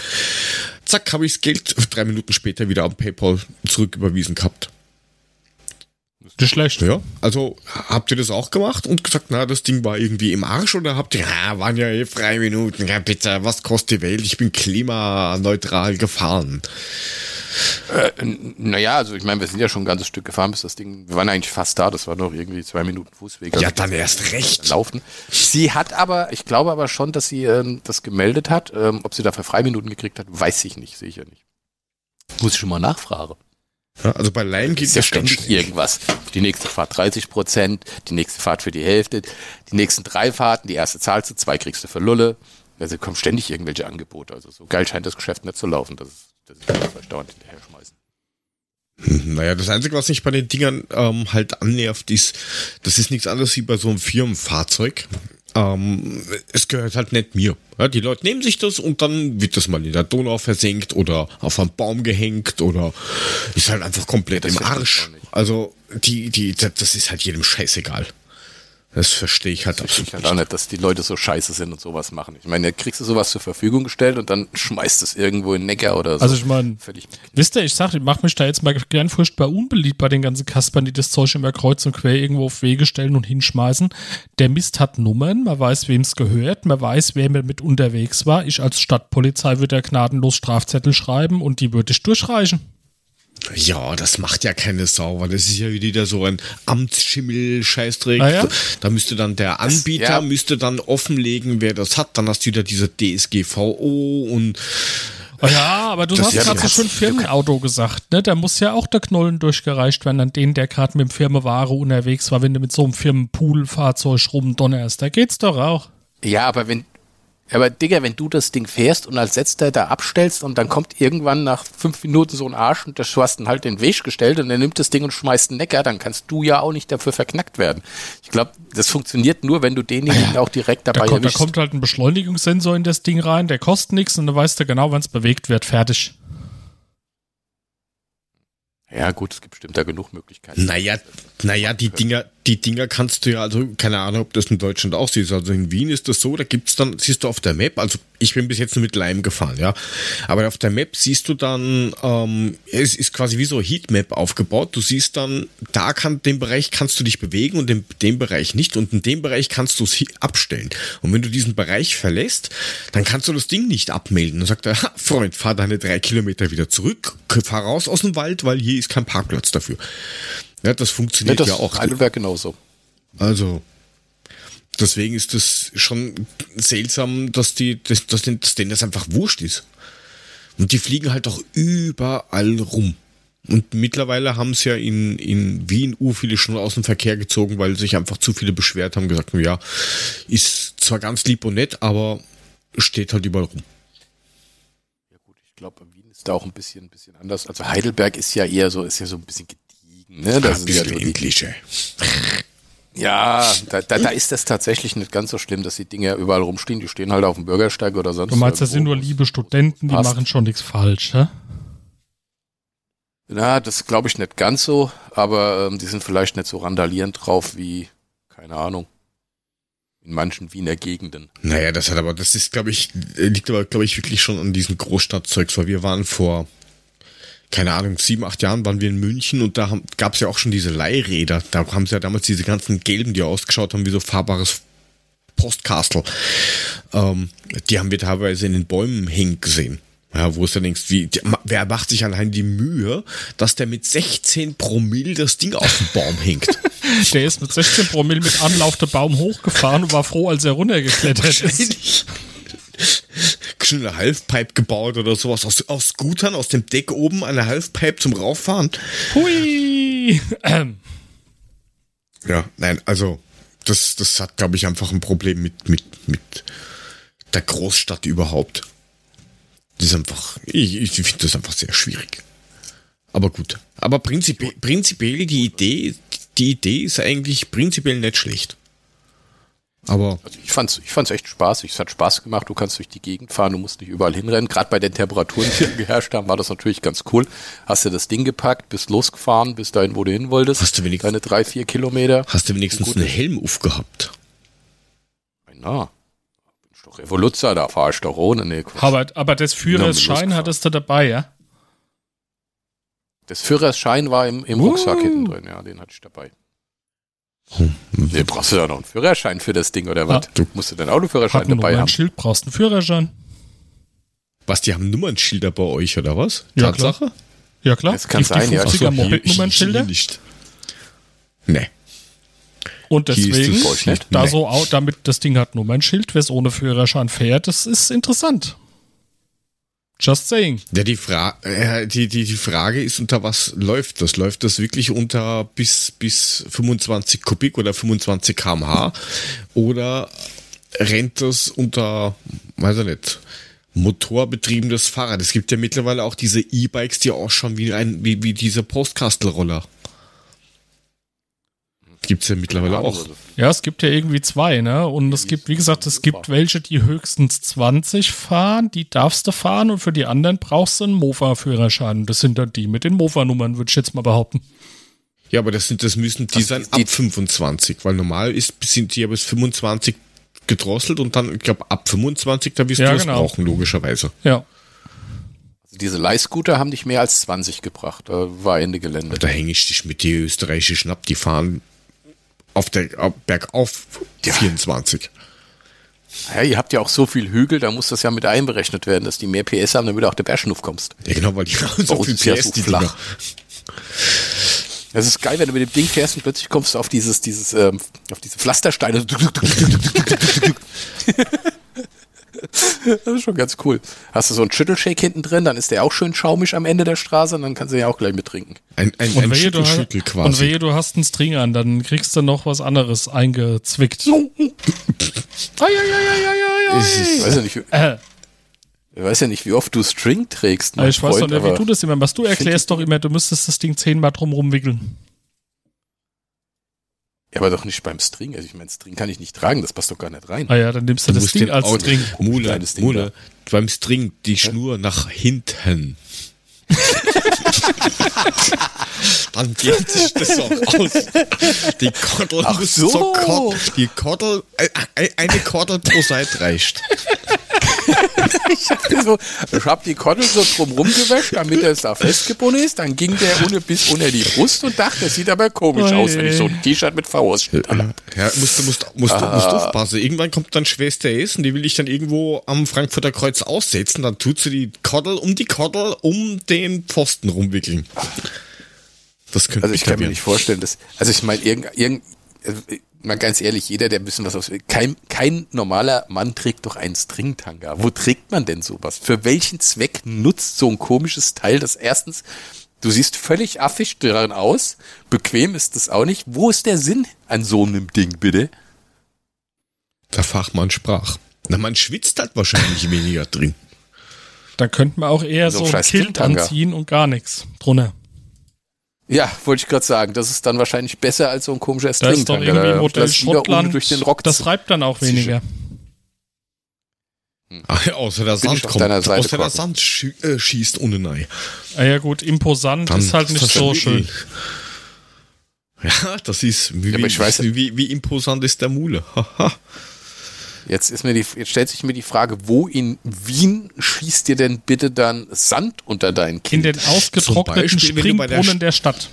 Zack, habe ich das Geld drei Minuten später wieder am PayPal zurücküberwiesen gehabt. Das ist schlecht. Ja, also habt ihr das auch gemacht und gesagt, na, das Ding war irgendwie im Arsch oder habt ihr, ja, waren ja eh drei Minuten, ja bitte, was kostet die Welt? Ich bin klimaneutral gefahren. Naja, also ich meine, wir sind ja schon ein ganzes Stück gefahren, bis das Ding, wir waren eigentlich fast da, das war noch irgendwie zwei Minuten Fußweg. Ja, Also dann erst recht. Laufen. Sie hat aber, ich glaube aber schon, dass sie ähm, das gemeldet hat. Ähm, ob sie dafür Freiminuten gekriegt hat, weiß ich nicht, sehe ich ja nicht. Muss ich schon mal nachfragen. Ja, also bei Lime geht Ist ja das ständig irgendwas. Die nächste Fahrt 30 Prozent, die nächste Fahrt für die Hälfte, die nächsten drei Fahrten, die erste zahlst du, zwei kriegst du für Lulle. Also kommen ständig irgendwelche Angebote. Also so geil scheint das Geschäft nicht zu laufen, dass, es- dass ich das dauernd hinterher schmeißen. Naja, das Einzige, was mich bei den Dingern ähm, halt annervt, ist, das ist nichts anderes wie bei so einem Firmenfahrzeug. Ähm, es gehört halt nicht mir. Ja, die Leute nehmen sich das und dann wird das mal in der Donau versenkt oder auf einen Baum gehängt oder ist halt einfach komplett Das im Arsch. Also die, die, das ist halt jedem scheißegal. Das verstehe ich halt Ich absolut halt auch nicht, dass die Leute so scheiße sind und sowas machen. Ich meine, da kriegst du sowas zur Verfügung gestellt und dann schmeißt es irgendwo in Neckar oder so. Also ich meine, Völlig. wisst ihr, ich sag, ich mach mich da jetzt mal gern furchtbar unbeliebt bei den ganzen Kaspern, die das Zeug immer kreuz und quer irgendwo auf Wege stellen und hinschmeißen. Der Mist hat Nummern, man weiß, wem es gehört, man weiß, wer mit unterwegs war. Ich als Stadtpolizei würde da gnadenlos Strafzettel schreiben und die würde ich durchreichen. Ja, das macht ja keine Sau, weil das ist ja wieder so ein Amtsschimmel-Scheißdreck. Ah ja? Da müsste dann der Anbieter ja. müsste dann offenlegen, wer das hat. Dann hast du wieder diese DSGVO und Oh ja, aber du Das hast ja gerade so schön Firmenauto gesagt, ne? Da muss ja auch der Knollen durchgereicht werden an den, der gerade mit dem Firmenware unterwegs war, wenn du mit so einem Firmenpool-Fahrzeug rumdonnerst. Da geht's doch auch. Ja, aber wenn, aber Digga, wenn du das Ding fährst und als letzter da abstellst und dann kommt irgendwann nach fünf Minuten so ein Arsch und du hast dann halt den Weg gestellt und er nimmt das Ding und schmeißt einen Neckar, dann kannst du ja auch nicht dafür verknackt werden. Ich glaube, das funktioniert nur, wenn du denjenigen auch direkt Da dabei kommt, da erwischst. kommt halt ein Beschleunigungssensor in das Ding rein, der kostet nichts und dann weißt du genau, wann es bewegt wird. Fertig. Ja, gut, es gibt bestimmt da genug Möglichkeiten. naja, naja, die Dinger, die Dinger kannst du ja, also keine Ahnung, ob das in Deutschland auch siehst. Also in Wien ist das so, da gibt's dann, siehst du auf der Map, also ich bin bis jetzt nur mit Lime gefahren, ja. Aber auf der Map siehst du dann, ähm, es ist quasi wie so Heatmap aufgebaut. Du siehst dann, da kann, den Bereich kannst du dich bewegen und in dem Bereich nicht. Und in dem Bereich kannst du es abstellen. Und wenn du diesen Bereich verlässt, dann kannst du das Ding nicht abmelden. Dann sagt er, "Ha, Freund, fahr deine drei Kilometer wieder zurück, fahr raus aus dem Wald, weil hier ist kein Parkplatz dafür. Ja, das Ja, funktioniert das ja auch. Heidelberg genauso. Also, deswegen ist das schon seltsam, dass die, dass, dass denen dass denen das einfach wurscht ist. Und die fliegen halt auch überall rum. Und mittlerweile haben es ja in, in Wien u viele schon aus dem Verkehr gezogen, weil sich einfach zu viele beschwert haben, gesagt ja, ist zwar ganz lieb und nett, aber steht halt überall rum. Ja gut, ich glaube, Wien ist da auch ein bisschen, ein bisschen anders. Also Heidelberg ist ja eher so, ist ja so ein bisschen gediegen. Ne? Das Ein ist ja, so die, Klischee. ja da, da, da ist das tatsächlich nicht ganz so schlimm, dass die Dinger überall rumstehen. Die stehen halt auf dem Bürgersteig oder sonst Du meinst, das sind nur liebe Studenten, die Passt. machen schon nichts falsch, ne? Na, das glaube ich nicht ganz so, aber ähm, die sind vielleicht nicht so randalierend drauf wie, keine Ahnung, in manchen Wiener Gegenden. Naja, das hat aber, das ist, glaube ich, liegt aber, glaube ich, wirklich schon an diesen Großstadtzeugs, weil wir waren vor, keine Ahnung, sieben, acht Jahren waren wir in München und da gab es ja auch schon diese Leihräder. Da haben sie ja damals diese ganzen gelben, die ausgeschaut haben wie so fahrbares Postkastel. Ähm, die haben wir teilweise in den Bäumen hängen gesehen. Ja, wo es dann denkst, wie, der- wer macht sich allein die Mühe, dass der mit 16 Promille das Ding auf den Baum hängt? Der ist mit 16 Promille mit Anlauf der Baum hochgefahren und war froh, als er runtergeklettert ist. Eine Halfpipe gebaut oder sowas. Aus, aus Scootern, aus dem Deck oben eine Halfpipe zum Rauffahren. Hui! Ähm, Ja, nein, also das, das hat, glaube ich, einfach ein Problem mit, mit, mit der Großstadt überhaupt. Das ist einfach, ich, ich finde das einfach sehr schwierig. Aber gut. Aber prinzipiell, prinzipiell die Idee, die Idee ist eigentlich prinzipiell nicht schlecht. Aber Also ich fand's, ich fand's echt spaßig. Es hat Spaß gemacht. Du kannst durch die Gegend fahren, du musst nicht überall hinrennen. Gerade bei den Temperaturen, die hier geherrscht haben, war das natürlich ganz cool. Hast du das Ding gepackt, bist losgefahren, bis dahin, wo du hin wolltest. Hast du wenigstens- Deine drei, vier Kilometer. hast du wenigstens einen. Helm aufgehabt? Na, bin ich doch Revoluzzer, da fahr ich doch ohne. Nee, aber, aber das Führerschein hattest du dabei, ja? Das Führerschein war im, im Uh. Rucksack hinten drin, ja, den hatte ich dabei. Nee, brauchst du ja noch einen Führerschein für das Ding oder was? Du musst du deinen Autoführerschein Hat nur dabei ein haben. Schild, brauchst einen Führerschein. Was, die haben Nummernschilder bei euch oder was? Ja, Tatsache? Ja klar. Das kann Gibt sein, die ja. 50er Ach so, Moped-Nummernschilder. Nicht. Nee. Und deswegen, da Nee. so, damit das Ding hat Nummernschild, wer es ohne Führerschein fährt, das ist interessant. Just saying. Ja, die, Fra äh, die, die, die Frage ist, unter was läuft das? Läuft das wirklich unter bis, bis 25 Kubik oder 25 kmh? Oder rennt das unter, weiß ich nicht, motorbetriebenes Fahrrad? Es gibt ja mittlerweile auch diese E-Bikes, die ausschauen wie, ein, wie, wie diese Postkastelroller. Gibt's ja mittlerweile auch. Ja, es gibt ja irgendwie zwei, ne? Und es gibt, wie gesagt, es gibt welche, die höchstens 20 fahren, die darfst du fahren und für die anderen brauchst du einen Mofa-Führerschein. Das sind dann die mit den Mofa-Nummern, würde ich jetzt mal behaupten. Ja, aber das sind, das müssen die sein die- ab 25, weil normal ist, sind die ja bis 25 gedrosselt und dann, ich glaube, ab 25, da wirst Ja, du das genau. brauchen, logischerweise. Ja. Also diese Leihscooter haben nicht mehr als 20 gebracht. Da war Ende Gelände. Da hänge ich dich mit die österreichischen ab, die fahren auf der auf, bergauf 24. Ja, ihr habt ja auch so viel Hügel, da muss das ja mit einberechnet werden, dass die mehr PS haben, damit du auch der Bergschnuff kommst. Ja, genau, weil die haben so viel ist ja PS, so die flach. Das ist geil, wenn du mit dem Ding fährst und plötzlich kommst du auf dieses, dieses, ähm, auf diese Pflastersteine. Das ist schon ganz cool. Hast du so einen Schüttelshake hinten drin, dann ist der auch schön schaumig am Ende der Straße und dann kannst du ja auch gleich mittrinken. Ein, ein, Und ein wehe, du, Schüttelschüttel und quasi. wehe, du hast einen String an, dann kriegst du noch was anderes eingezwickt. Ich weiß ja nicht. Äh, ich weiß ja nicht, wie oft du String trägst. ich weiß doch Freund, nicht, wie du das immer machst. Du erklärst doch immer, du müsstest das Ding zehnmal drum rumwickeln. Ja, aber doch nicht beim String. Also ich meine, String kann ich nicht tragen, das passt doch gar nicht rein. Ah ja, dann nimmst du, Du das Ding als String. Mule, Kleines Ding Mule, beim String die Schnur nach hinten. Dann geht sich das auch aus. Die Kordel Ach muss so. zur Kord- die Kordel, äh, äh, eine Kordel pro Seite reicht. Ich hab, so, ich hab die Kordel so drumrum gewäscht, damit er es da festgebunden ist. Dann ging der ohne bis unter die Brust und dachte, das sieht aber komisch Oje. aus, wenn ich so ein T-Shirt mit V-Ausschnitt anhab. Ja, musst du musst, musst, musst Ah. aufpassen. Irgendwann kommt dann Schwester S und die will ich dann irgendwo am Frankfurter Kreuz aussetzen. Dann tut sie die Kordel um die Kordel um den Pfosten rumwickeln. Das könnte Also ich kann mir nicht vorstellen, dass, also ich meine, irgend, irgend, also, mal ganz ehrlich, jeder, der ein bisschen was aus, kein, kein normaler Mann trägt doch einen Stringtanga. Wo trägt man denn sowas? Für welchen Zweck nutzt so ein komisches Teil, das erstens, du siehst völlig affig daran aus, bequem ist das auch nicht. Wo ist der Sinn an so einem Ding, bitte? Der Fachmann sprach. Na, man schwitzt halt wahrscheinlich weniger drin. Dann könnte man auch eher So so, ein Kilt anziehen und gar nichts drunter. Ja, wollte ich gerade sagen, das ist dann wahrscheinlich besser als so ein komischer Da ist doch irgendwie Da Modell das Schottland. durch den Rock das reibt dann auch weniger. Ah, außer der Bin Sand kommt. Seite, außer der Korken. Sand schie äh, schießt ohne Nei. Ah ja gut, imposant Dann ist halt nicht das so ja schön. Ja, das ist wie, Ja, aber ich weiß- wie, wie, wie imposant ist der Mule. Haha. Jetzt ist mir die, jetzt stellt sich mir die Frage, wo in Wien schießt dir denn bitte dann Sand unter dein In Kind? den ausgetrockneten Beispiel, bei der Springbrunnen der Stadt.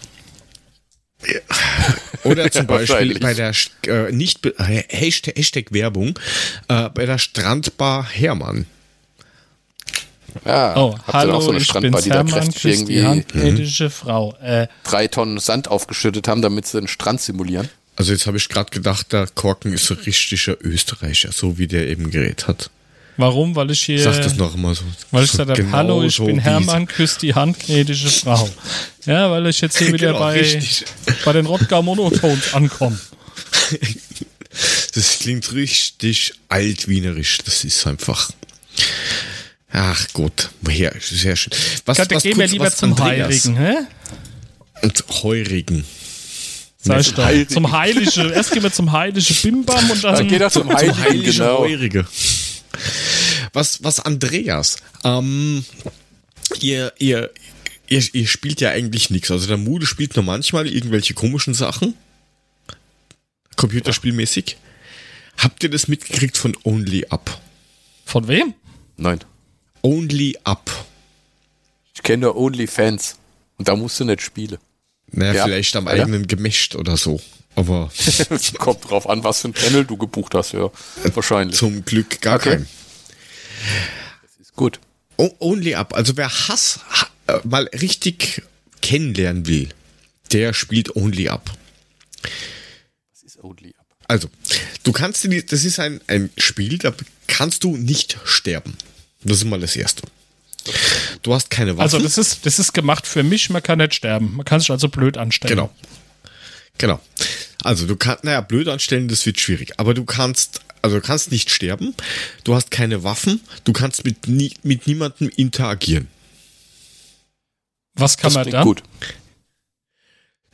Oder zum Ja, Beispiel bei der äh, nicht äh, Hashtag, Hashtag Werbung äh, bei der Strandbar Hermann. Ja, Oh, hallo, auch so eine ich Strandbar, bin's die da Hermann, kräftig irgendwie handknettische Frau. Äh, drei Tonnen Sand aufgeschüttet haben, damit sie einen Strand simulieren? Also jetzt habe ich gerade gedacht, der Korken ist so richtiger Österreicher, so wie der eben geredet hat. warum? Weil ich hier, Sag das noch mal so. weil ich so gesagt habe, genau hallo, ich so bin Hermann, küss die handknettische Frau. Ja, weil ich jetzt hier wieder Genau, bei, richtig. bei den Rottgau Monotones ankomme. Das klingt richtig altwienerisch. Das ist einfach. Ach Gott, ja, sehr schön. Was, Gott, was gehen wir kurz, lieber was zum Andreas Heiligen, hä? Und Heurigen. Sag ich zum. Heiligen. Heiligen. Erst gehen wir zum Heiligen Bimbam und dann. Dann geht er zum Zum Heiligen, heilige genau. Heurige. Was, was Andreas, ähm, ihr, ihr, ihr, ihr spielt ja eigentlich nichts. Also der Mude spielt nur manchmal irgendwelche komischen Sachen. Computerspielmäßig. Habt ihr das mitgekriegt von Only Up? Von wem? Nein. Only Up. Ich kenne nur OnlyFans. Und da musst du nicht spielen. Naja, Ja. vielleicht am Ja. eigenen Gemächt oder so. Aber Kommt drauf an, was für ein Panel du gebucht hast, ja. Wahrscheinlich. zum Glück gar Okay. kein. Ist gut. O- Only Up. Also wer Hass ha- äh, mal richtig kennenlernen will, der spielt Only Up. Das ist Only Up. Also, du kannst, dir das ist ein, ein Spiel, da kannst du nicht sterben. Das ist mal das Erste. Du hast keine Waffen. Also, das ist, das ist gemacht für mich, man kann nicht sterben. Man kann sich also blöd anstellen. Genau. Genau. Also du kannst, naja, blöd anstellen, das wird schwierig. Aber du kannst, also du kannst nicht sterben. Du hast keine Waffen. Du kannst mit, nie, mit niemandem interagieren. Was kann Das man dann? gut.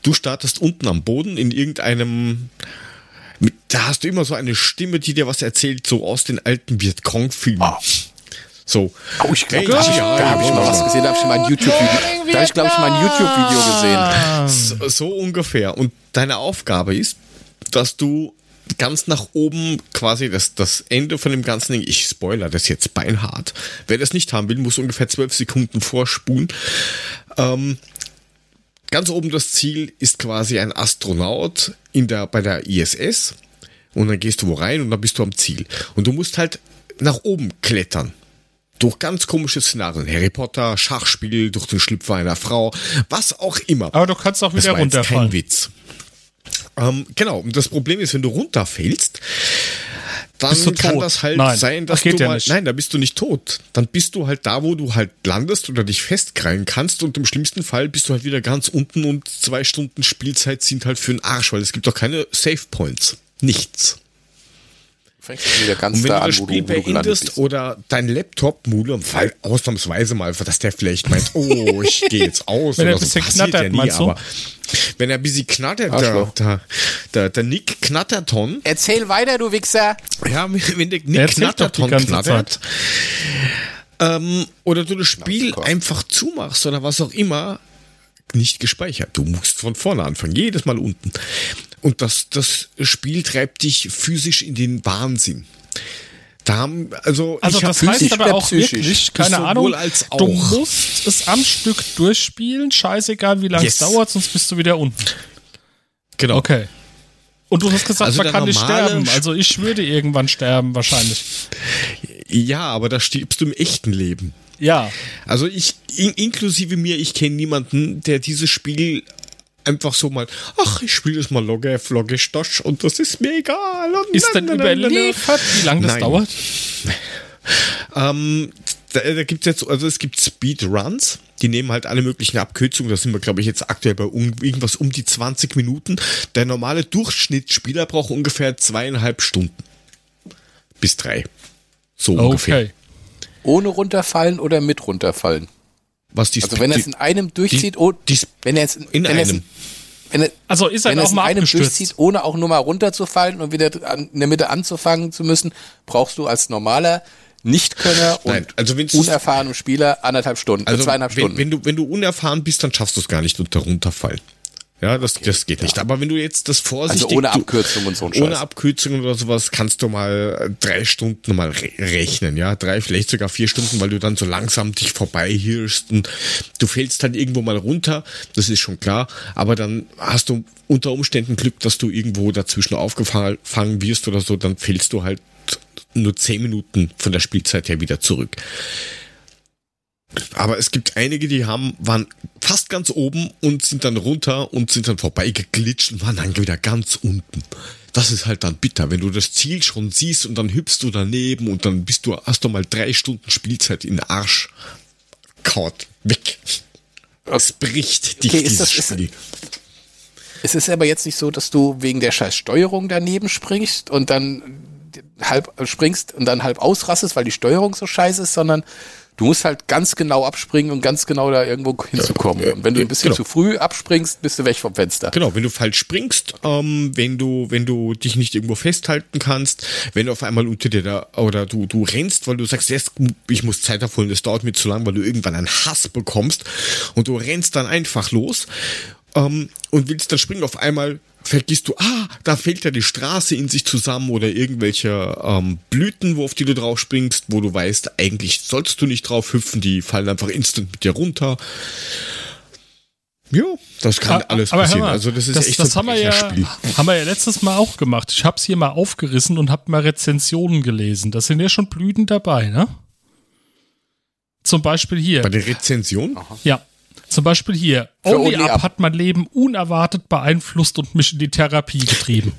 Du startest unten am Boden in irgendeinem, mit, da hast du immer so eine Stimme, die dir was erzählt, so aus den alten Vietcong-Filmen. Ah. So. Oh, ich glaube, Hey, da habe ich, da hab ich mal was gesehen, da habe ich mal ein YouTube-Video. Da habe ich, glaube ich, mal ein YouTube-Video gesehen. So, so ungefähr. Und deine Aufgabe ist, dass du ganz nach oben quasi das, das Ende von dem ganzen Ding, ich spoiler das jetzt beinhart. Wer das nicht haben will, muss ungefähr zwölf Sekunden vorspulen. Ähm, ganz oben das Ziel ist quasi ein Astronaut in der, bei der ISS. Und dann gehst du wo rein und dann bist du am Ziel. Und du musst halt nach oben klettern. Durch ganz komische Szenarien. Harry Potter, Schachspiel, durch den Schlüpfer einer Frau, was auch immer. Aber du kannst auch Das wieder war jetzt runterfallen. kein Witz. Ähm, genau, und das Problem ist, wenn du runterfällst, dann kann das halt Nein, sein, dass das du ja mal, nicht. nein, da bist du nicht tot. Dann bist du halt da, wo du halt landest oder dich festkrallen kannst und im schlimmsten Fall bist du halt wieder ganz unten und zwei Stunden Spielzeit sind halt für den Arsch, weil es gibt doch keine Save Points. Nichts. Fängst du wieder ganz Und wenn da du an, das wo Spiel wo du gelandet beendest bist. oder dein Laptop, Mule, weil ausnahmsweise mal, dass der vielleicht meint, oh, ich gehe jetzt aus Wenn er oder ein so, passiert knattert, ja nie, aber wenn er ein bisschen knattert, der, Arschloch. der, der, der Nick Knatterton, Erzähl weiter, du Wichser. ja, wenn der Nick Knatterton knattert, ähm, oder du das Spiel einfach zumachst oder was auch immer, nicht gespeichert. Du musst von vorne anfangen, jedes Mal unten. Und das, das Spiel treibt dich physisch in den Wahnsinn. Da haben, also, Also das heißt aber auch psychisch? wirklich, keine Sowohl Ahnung, als du auch. musst es am Stück durchspielen, scheißegal wie lange Yes. es dauert, sonst bist du wieder unten. genau. Okay. Und du hast gesagt, Also man kann nicht sterben. Also ich würde irgendwann sterben, wahrscheinlich. Ja, aber da stirbst du im echten Leben. Ja. Also ich, in, inklusive mir, ich kenne niemanden, der dieses Spiel einfach so mal, ach, ich spiele das mal logge, flogge, stosch und das ist mir egal. Und Ist na. überliefert, wie lange das Nein. dauert? Ähm, da, da gibt's jetzt, also es gibt Speedruns, die nehmen halt alle möglichen Abkürzungen, da sind wir, glaube ich, jetzt aktuell bei um, irgendwas um die 20 Minuten. Der normale Durchschnittsspieler braucht ungefähr zweieinhalb Stunden. Bis drei. So ungefähr. Okay. Ohne runterfallen oder mit runterfallen? Was die, Also wenn er es in einem durchzieht, die- oh, die- wenn er es in, in er einem. wenn er, Also ist er wenn er auch es in mal einem durchzieht, ohne auch nur mal runterzufallen und wieder an, in der Mitte anzufangen zu müssen, brauchst du als normaler Nichtkönner und Nein, also unerfahrenem Spieler anderthalb Stunden, äh, Also zweieinhalb wenn, Stunden. wenn du wenn du unerfahren bist, dann schaffst du es gar nicht unter runterfallen. Ja, das, das geht nicht. Aber wenn du jetzt das vorsichtig... Also ohne Abkürzung und so ein Ohne Scheiß. Abkürzungen oder sowas kannst du mal drei Stunden mal re rechnen, ja. Drei, vielleicht sogar vier Stunden, weil du dann so langsam dich vorbeihirschst und du fällst halt irgendwo mal runter, das ist schon klar. Aber dann hast du unter Umständen Glück, dass du irgendwo dazwischen aufgefangen wirst oder so, dann fällst du halt nur zehn Minuten von der Spielzeit her wieder zurück. Aber es gibt einige, die haben, waren fast ganz oben und sind dann runter und sind dann vorbeigeglitscht und waren dann wieder ganz unten. Das ist halt dann bitter, wenn du das Ziel schon siehst und dann hüpfst du daneben und dann bist du, hast du mal drei Stunden Spielzeit in den Arsch. Kaut, weg. Es bricht dich Okay, ist dieses das- ist- Spiel. Es ist aber jetzt nicht so, dass du wegen der scheiß Steuerung daneben springst und dann halb springst und dann halb ausrastest, weil die Steuerung so scheiße ist, sondern du musst halt ganz genau abspringen und ganz genau da irgendwo hinzukommen. und wenn du ein bisschen genau. zu früh abspringst, bist du weg vom Fenster. Genau, wenn du falsch springst, ähm, wenn du, wenn du dich nicht irgendwo festhalten kannst, wenn du auf einmal unter dir da, oder du, du rennst, weil du sagst, jetzt, ich muss Zeit abholen, das dauert mir zu lang, weil du irgendwann einen Hass bekommst und du rennst dann einfach los ähm, und willst dann springen, auf einmal vergisst du, ah, da fällt ja die Straße in sich zusammen oder irgendwelche ähm, Blüten, wo auf die du drauf springst, wo du weißt, eigentlich sollst du nicht drauf hüpfen, die fallen einfach instant mit dir runter. Ja, das kann alles aber hör passieren. mal, also das ist das, echt das haben wir ja, Brecherspiel. haben wir ja letztes Mal auch gemacht. Ich habe es hier mal aufgerissen und habe mal Rezensionen gelesen. Da sind ja schon Blüten dabei, ne? Zum Beispiel hier. Bei der Rezension? Ja. Zum Beispiel hier. Für Only, Up Up. hat mein Leben unerwartet beeinflusst und mich in die Therapie getrieben.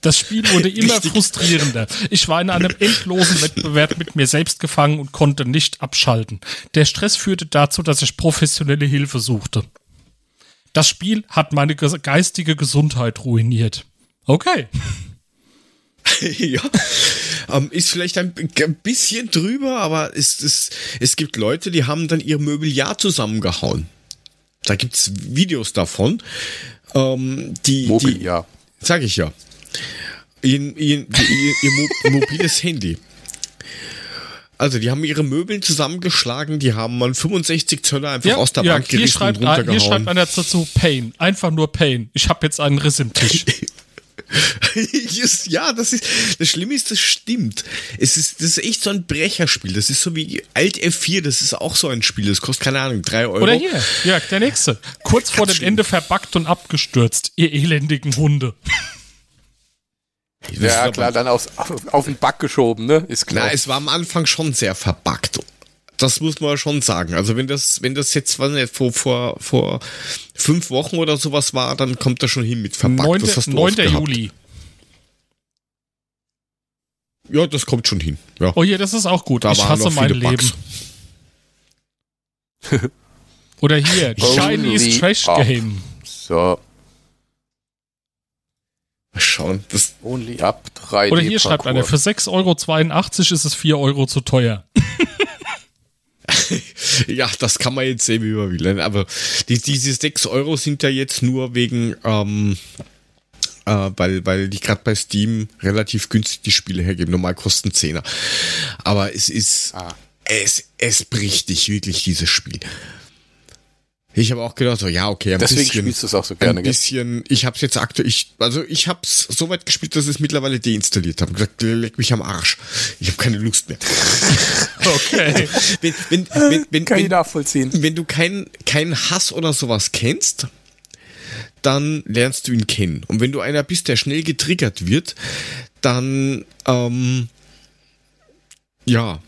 Das Spiel wurde immer Richtig. frustrierender. Ich war in einem endlosen Wettbewerb mit mir selbst gefangen und konnte nicht abschalten. Der Stress führte dazu, dass ich professionelle Hilfe suchte. Das Spiel hat meine ge- geistige Gesundheit ruiniert. Okay. ja. Ähm, ist vielleicht ein bisschen drüber, aber es, es, es gibt Leute, die haben dann ihr Mobiliar zusammengehauen. Da gibt's Videos davon. Ähm, die, Mobil, die, ja. Sag ich ja. Ihr, ihr, ihr, ihr mo mobiles Handy. Also, die haben ihre Möbeln zusammengeschlagen, die haben mal 65 Zöller einfach aus der Bank hier, gerissen schreibt, und ah, hier schreibt runtergehauen. einer dazu Pain. Einfach nur Pain. Ich habe jetzt einen Riss im Tisch. Ja, das ist das Schlimme ist, das stimmt. Es ist das ist echt so ein Brecherspiel. Das ist so wie Alt F4. Das ist auch so ein Spiel. Das kostet keine Ahnung drei Euro. Oder hier, ja, der nächste. Kurz vor dem schlimm. Ende verbackt und abgestürzt, ihr elendigen Hunde. Ja, klar, dann aufs, auf, auf den Back geschoben, ne? Ist klar. Na, es war am Anfang schon sehr verbuggt. Das muss man schon sagen. Also wenn das, wenn das jetzt weiß nicht, vor, vor, vor fünf Wochen oder sowas war, dann kommt das schon hin mit verbuggt. 9. das hast du 9. oft gehabt. Juli. Ja, das kommt schon hin. Ja. Oh hier, das ist auch gut. Da ich hasse mein. Leben. Oder hier, Chinese Trash up. Game. So, Mal schauen. Das, only up 3D Oder hier schreibt einer, für 6,82 Euro ist es 4 Euro zu teuer. ja, das kann man jetzt sehen, wie man will. Aber die, diese 6 Euro sind ja jetzt nur wegen, ähm, äh, weil, weil die gerade bei Steam relativ günstig die Spiele hergeben. Normal kosten 10er. Aber es ist, Ah. es, es bricht dich wirklich, dieses Spiel. Ich habe auch gedacht, so, ja, okay, ein Deswegen bisschen. spielst du es auch so gerne, Ein bisschen, ich habe es jetzt aktuell, ich, also ich habe es so weit gespielt, dass ich es mittlerweile deinstalliert habe. gesagt, leck mich am Arsch. Ich habe keine Lust mehr. Okay. wenn, wenn, wenn, wenn, Kann ich wenn, nachvollziehen. wenn du keinen keinen Hass oder sowas kennst, dann lernst du ihn kennen. Und wenn du einer bist, der schnell getriggert wird, dann ähm, ja,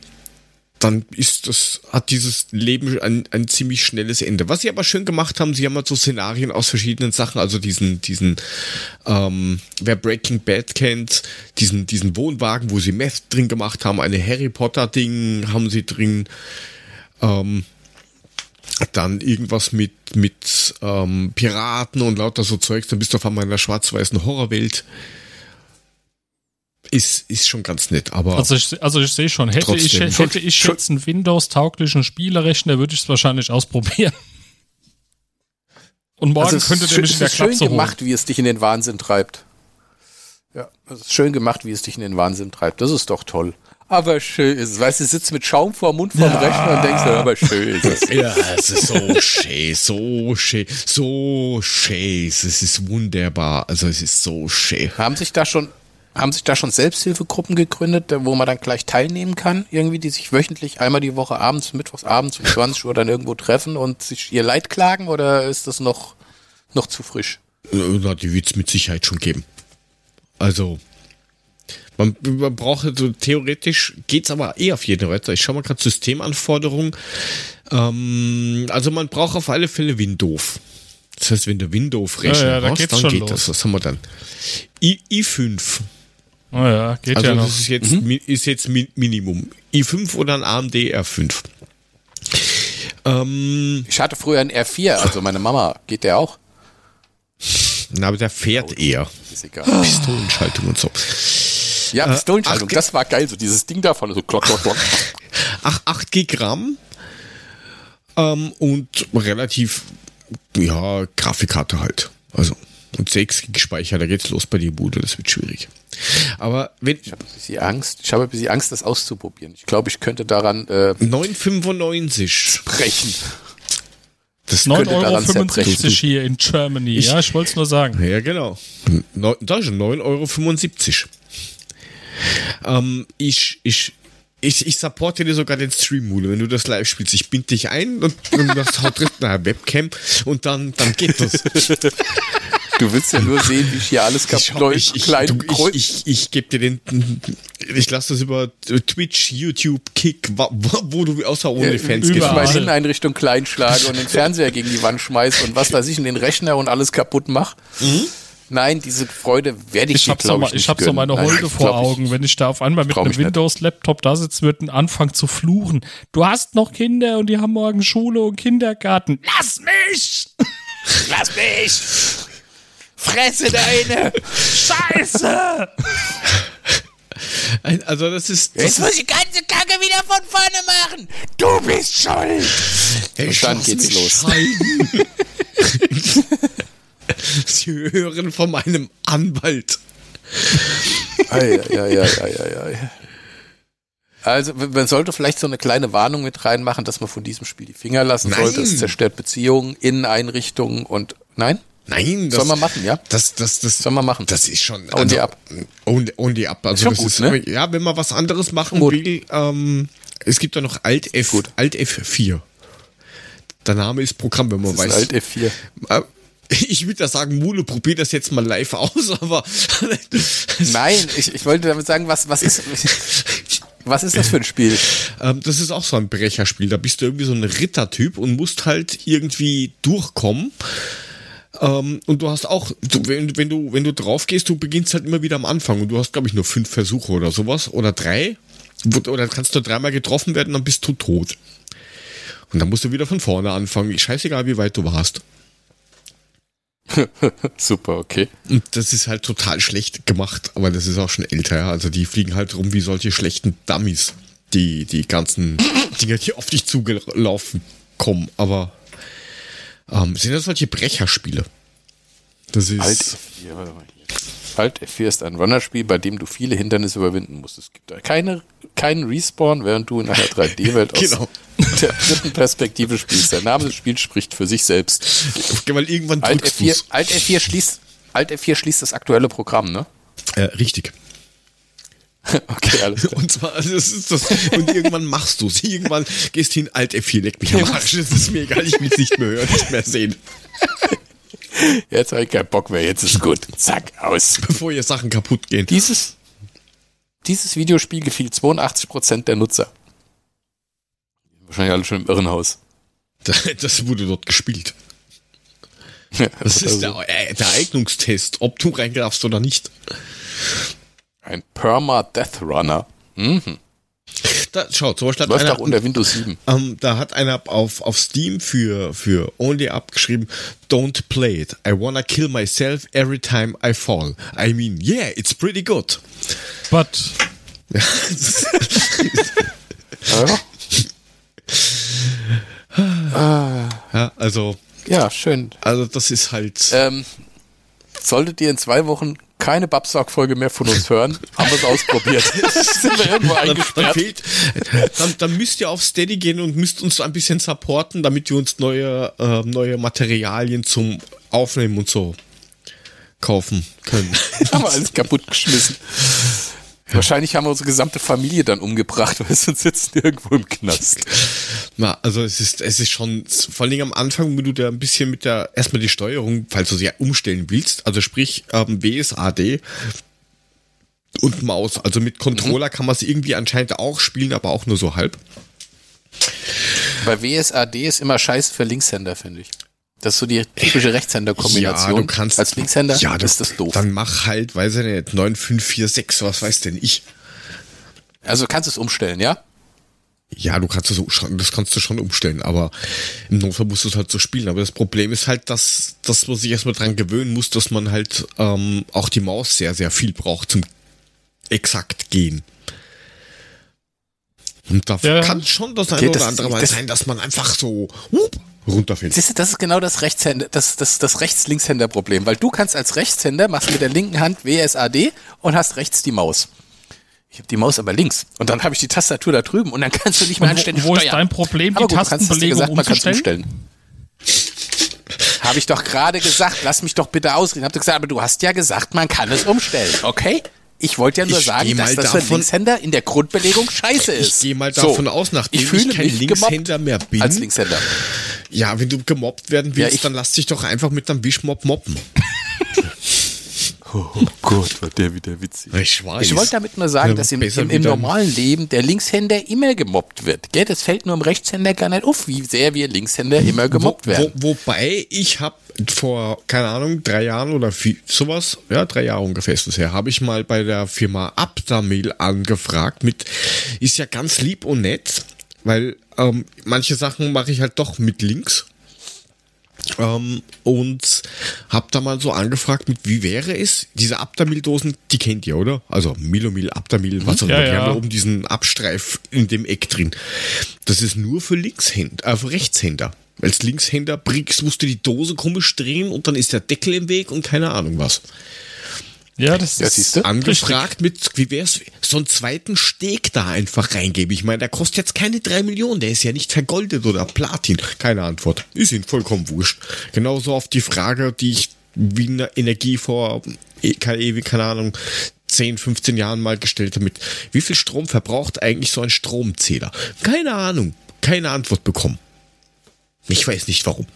dann ist das, hat dieses Leben ein, ein ziemlich schnelles Ende. Was sie aber schön gemacht haben, sie haben halt so Szenarien aus verschiedenen Sachen, also diesen, diesen, ähm, wer Breaking Bad kennt, diesen, diesen Wohnwagen, wo sie Meth drin gemacht haben, eine Harry Potter Ding haben sie drin, ähm, dann irgendwas mit, mit ähm, Piraten und lauter so Zeugs, dann bist du auf einmal in einer schwarz-weißen Horrorwelt. Ist, ist schon ganz nett, aber Also ich, also ich sehe schon, hätte ich, Trotzdem. hätte ich jetzt einen Windows-tauglichen Spielerechner, würde ich es wahrscheinlich ausprobieren. Und morgen Also es könnte ist der schön, mich in es der ist schön Klapse holen. gemacht, wie es dich in den Wahnsinn treibt. Ja, es ist schön gemacht, wie es dich in den Wahnsinn treibt. Das ist doch toll. Aber schön ist es. Weißt du, sitzt mit Schaum vor dem Mund vorm Rechner und denkst, ja, aber schön ist es. Ja, es ist so schön, so schön, so schön. Es ist wunderbar. Also es ist so schön. Haben sich da schon, haben sich da schon Selbsthilfegruppen gegründet, wo man dann gleich teilnehmen kann? Irgendwie, die sich wöchentlich einmal die Woche abends, mittwochs abends um 20 Uhr dann irgendwo treffen und sich ihr Leid klagen oder ist das noch, noch zu frisch? Äh, Na, die wird es mit Sicherheit schon geben. Also, Man, man braucht so theoretisch, geht's aber eh auf jeden weiter. Ich schau mal gerade Systemanforderungen. Ähm, also man braucht auf alle Fälle Windows. Das heißt, wenn du Windows-Rechner Ja, ja, da hast, dann schon geht los. das. Was haben wir dann? I, i5. Oh ja, geht Also ja noch. das ist jetzt, mi- ist jetzt Mi- Minimum. i5 oder ein AMD R5. Ähm, Ich hatte früher einen R4, also meine Mama. Geht der auch? na, aber der fährt eher. Ist egal. Pistolenschaltung und so. Ja, Pistolenschaltung, ach, das war geil. So dieses Ding da vorne, so klock, klock, klock. Ach, 8 Gig RAM ähm, und relativ, ja, Grafikkarte halt. Also, und 6 Gig Speicher, da geht's los bei dir, Bude, das wird schwierig. Aber wenn Ich habe ein bisschen Angst. Ich habe ein bisschen Angst, das auszuprobieren. Ich glaube, ich könnte daran äh, 9,95. brechen. Das 9,75 könnte daran Euro hier in Germany. Ich- ja, ich wollte es nur sagen. Ja, genau. Da ist 9,75 Euro. Ähm, ich, ich, ich, ich supporte dir sogar den Stream, Mule, wenn du das live spielst. Ich bind dich ein und, und das haut direkt nach Webcam und dann, dann geht das. Du willst ja nur sehen, wie ich hier alles Ich, kaputt ich, ich, klein, ich, ich, ich gebe dir den, ich lasse das über Twitch, YouTube, Kick, wo, wo du außer OnlyFans ich gehst. überall. meine Inneneinrichtung klein schlage und den Fernseher gegen die Wand schmeiß und was weiß ich, in den Rechner und alles kaputt mache. Nein, diese Freude werde ich, Ich dir, habe so, glaub ma- ich, ich nicht hab so meine Nein, Holde glaub vor ich. Augen, wenn ich da auf einmal mit einem. Windows-Laptop da sitze, wird und anfangen zu fluchen. Du hast noch Kinder und die haben morgen Schule und Kindergarten. Lass mich! Lass mich! Fresse deine! Scheiße! Ein- Also das ist, das Jetzt muss ich die ganze Kacke wieder von vorne machen! Du bist schuld! Ey, Und dann geht's los. Sie hören von meinem Anwalt. Ei, ei, ei, ei, ei, ei. Also, man sollte vielleicht so eine kleine Warnung mit reinmachen, dass man von diesem Spiel die Finger lassen Nein. sollte. Es zerstört Beziehungen, Inneneinrichtungen und. Nein? Nein, das Soll man machen, ja? Das, das, das, Soll man machen. Das ist schon. Only up. Only, only up. Also Schon das gut, ist, ne? ja, wenn man was anderes machen Gut. will, ähm, es gibt da noch Alt F, Gut. Alt F4. Der Name ist Programm, wenn man Das weiß. Alt F4. Äh, Ich würde da sagen, Mule, probier das jetzt mal live aus, aber Nein, ich, ich wollte damit sagen, was, was ist. Was ist das für ein Spiel? ähm, das ist auch so ein Brecherspiel. Da bist du irgendwie so ein Rittertyp und musst halt irgendwie durchkommen. Ähm, und du hast auch, du, wenn, wenn du wenn du drauf gehst, du beginnst halt immer wieder am Anfang und du hast glaube ich nur fünf Versuche oder sowas oder drei oder kannst du dreimal getroffen werden, dann bist du tot. Und dann musst du wieder von vorne anfangen. Scheißegal, wie weit du warst. Super, okay. Und das ist halt total schlecht gemacht, aber das ist auch schon älter, ja. Also die fliegen halt rum wie solche schlechten Dummies, die, die ganzen Dinger, die auf dich zugelaufen kommen. Aber ähm, sind das solche Brecherspiele? Das ist. Alt F4, warte mal hier. Alt F4 ist ein Runnerspiel, bei dem du viele Hindernisse überwinden musst. Es gibt da keine, keinen Respawn, während du in einer 3D-Welt aus Genau. der dritten Perspektive spielst. Der Name des Spiels spricht für sich selbst. Weil irgendwann Alt drückst F4, du's. Alt F4 schließt, Alt F4 schließt das aktuelle Programm, ne? Äh, richtig. Okay, alles klar. Und zwar, also das ist das, und irgendwann machst du's. Irgendwann gehst du hin, Alt F4, leck mich am Arsch. Das ist mir egal, ich will's nicht mehr hören, nicht mehr sehen. Jetzt habe ich keinen Bock mehr, jetzt ist gut. Zack, aus. Bevor ihr Sachen kaputt gehen. Dieses, dieses Videospiel gefiel 82% der Nutzer. Wahrscheinlich alle schon im Irrenhaus. Das wurde dort gespielt. Das Das ist der, äh, der Eignungstest, ob du reingreifst oder nicht. Ein Perma-Death Runner. Da, schau, zum Beispiel hat Läuft einer, auch unter Windows 7. ähm, da hat einer auf, auf Steam für, für Only Up geschrieben, Don't play it. I wanna kill myself every time I fall. I mean, yeah, it's pretty good. But Ja, Ja, also, ja schön. also das ist halt. Ähm, solltet ihr in zwei Wochen keine Babsack-Folge mehr von uns hören, haben wir es ausprobiert. Sind wir irgendwo dann, dann, eingesperrt. fehlt, dann, dann müsst ihr auf Steady gehen und müsst uns ein bisschen supporten, damit wir uns neue, äh, neue Materialien zum Aufnehmen und so kaufen können. haben wir alles kaputt geschmissen. Wahrscheinlich haben wir unsere gesamte Familie dann umgebracht, weil sonst sitzen irgendwo im Knast. Na, also es ist, es ist schon, vor Dingen am Anfang, wenn du da ein bisschen mit der, erstmal die Steuerung, falls du sie umstellen willst, also sprich ähm, WSAD, und Maus. Also mit Controller kann man es irgendwie anscheinend auch spielen, aber auch nur so halb. Bei WSAD ist immer scheiße für Linkshänder, finde ich. Das ist so die typische Rechtshänder-Kombination. Ja, du kannst- Als Linkshänder Ja, du- ist das doof. Dann mach halt, weiß ich nicht, 9546, was weiß denn ich. Also kannst du es umstellen, ja? Ja, du kannst das, umsch- das kannst du schon umstellen, aber im Notfall musst du es halt so spielen. Aber das Problem ist halt, dass, dass man sich erstmal dran gewöhnen muss, dass man halt ähm, auch die Maus sehr, sehr viel braucht zum exakt gehen. Und da Ja. kann schon das eine Geht oder das- andere Mal das- sein, dass man einfach so whoop, runterfällt. Siehst du, das ist genau das Rechtshänder, das, das, das Rechts-Linkshänder-Problem, weil du kannst als Rechtshänder, machst mit der linken Hand WSAD und hast rechts die Maus. Ich habe die Maus aber links und dann habe ich die Tastatur da drüben und dann kannst du nicht mehr Und wo- anständig wo ist steuern. dein Problem, die aber gut, du kannst, hast du Tastenbelegung gesagt, man umzustellen? umstellen. Habe ich doch gerade gesagt, lass mich doch bitte ausreden. Hab doch gesagt, aber du hast ja gesagt, man kann es umstellen, okay? Ich wollte ja nur Ich sagen, dass das für davon- Linkshänder in der Grundbelegung scheiße ist. Ich gehe mal So, davon aus, nachdem ich ich, kein Linkshänder mehr bin. als Linkshänder. Ja, wenn du gemobbt werden willst, Ja, dann lass dich doch einfach mit einem Wischmob mobben. Oh Gott, war der wieder witzig. Ich weiß. Ich wollte damit nur sagen, Ja, dass im, im, im normalen Leben der Linkshänder immer gemobbt wird. Gell? Das fällt nur im Rechtshänder gar nicht auf, wie sehr wir Linkshänder immer gemobbt wo, werden. Wo, wobei ich habe vor, keine Ahnung, drei Jahren oder viel, sowas, ja, drei Jahre ungefähr ist das her, habe ich mal bei der Firma Abdamail angefragt mit, ist ja ganz lieb und nett, weil ähm, manche Sachen mache ich halt doch mit links. Ähm, und hab da mal so angefragt, mit wie wäre es, diese Abdamil-Dosen, die kennt ihr, oder? Also Milomil, Abdamil, was auch Ja, immer, die ja. haben da oben diesen Abstreif in dem Eck drin. Das ist nur für Linkshänder, äh, für Rechtshänder. Als Linkshänder brickst, musst du die Dose komisch drehen und dann ist der Deckel im Weg und keine Ahnung was. Ja, das Ja, ist? Angefragt mit, wie wär's, so einen zweiten Steg da einfach reingebe. Ich meine, der kostet jetzt keine drei Millionen, der ist ja nicht vergoldet oder Platin. Keine Antwort. Ist ihnen vollkommen wurscht. Genauso auf die Frage, die ich wie eine Energie vor, eh, keine, ewig, keine Ahnung, 10, 15 Jahren mal gestellt habe mit, wie viel Strom verbraucht eigentlich so ein Stromzähler? Keine Ahnung. Keine Antwort bekommen. Ich weiß nicht warum.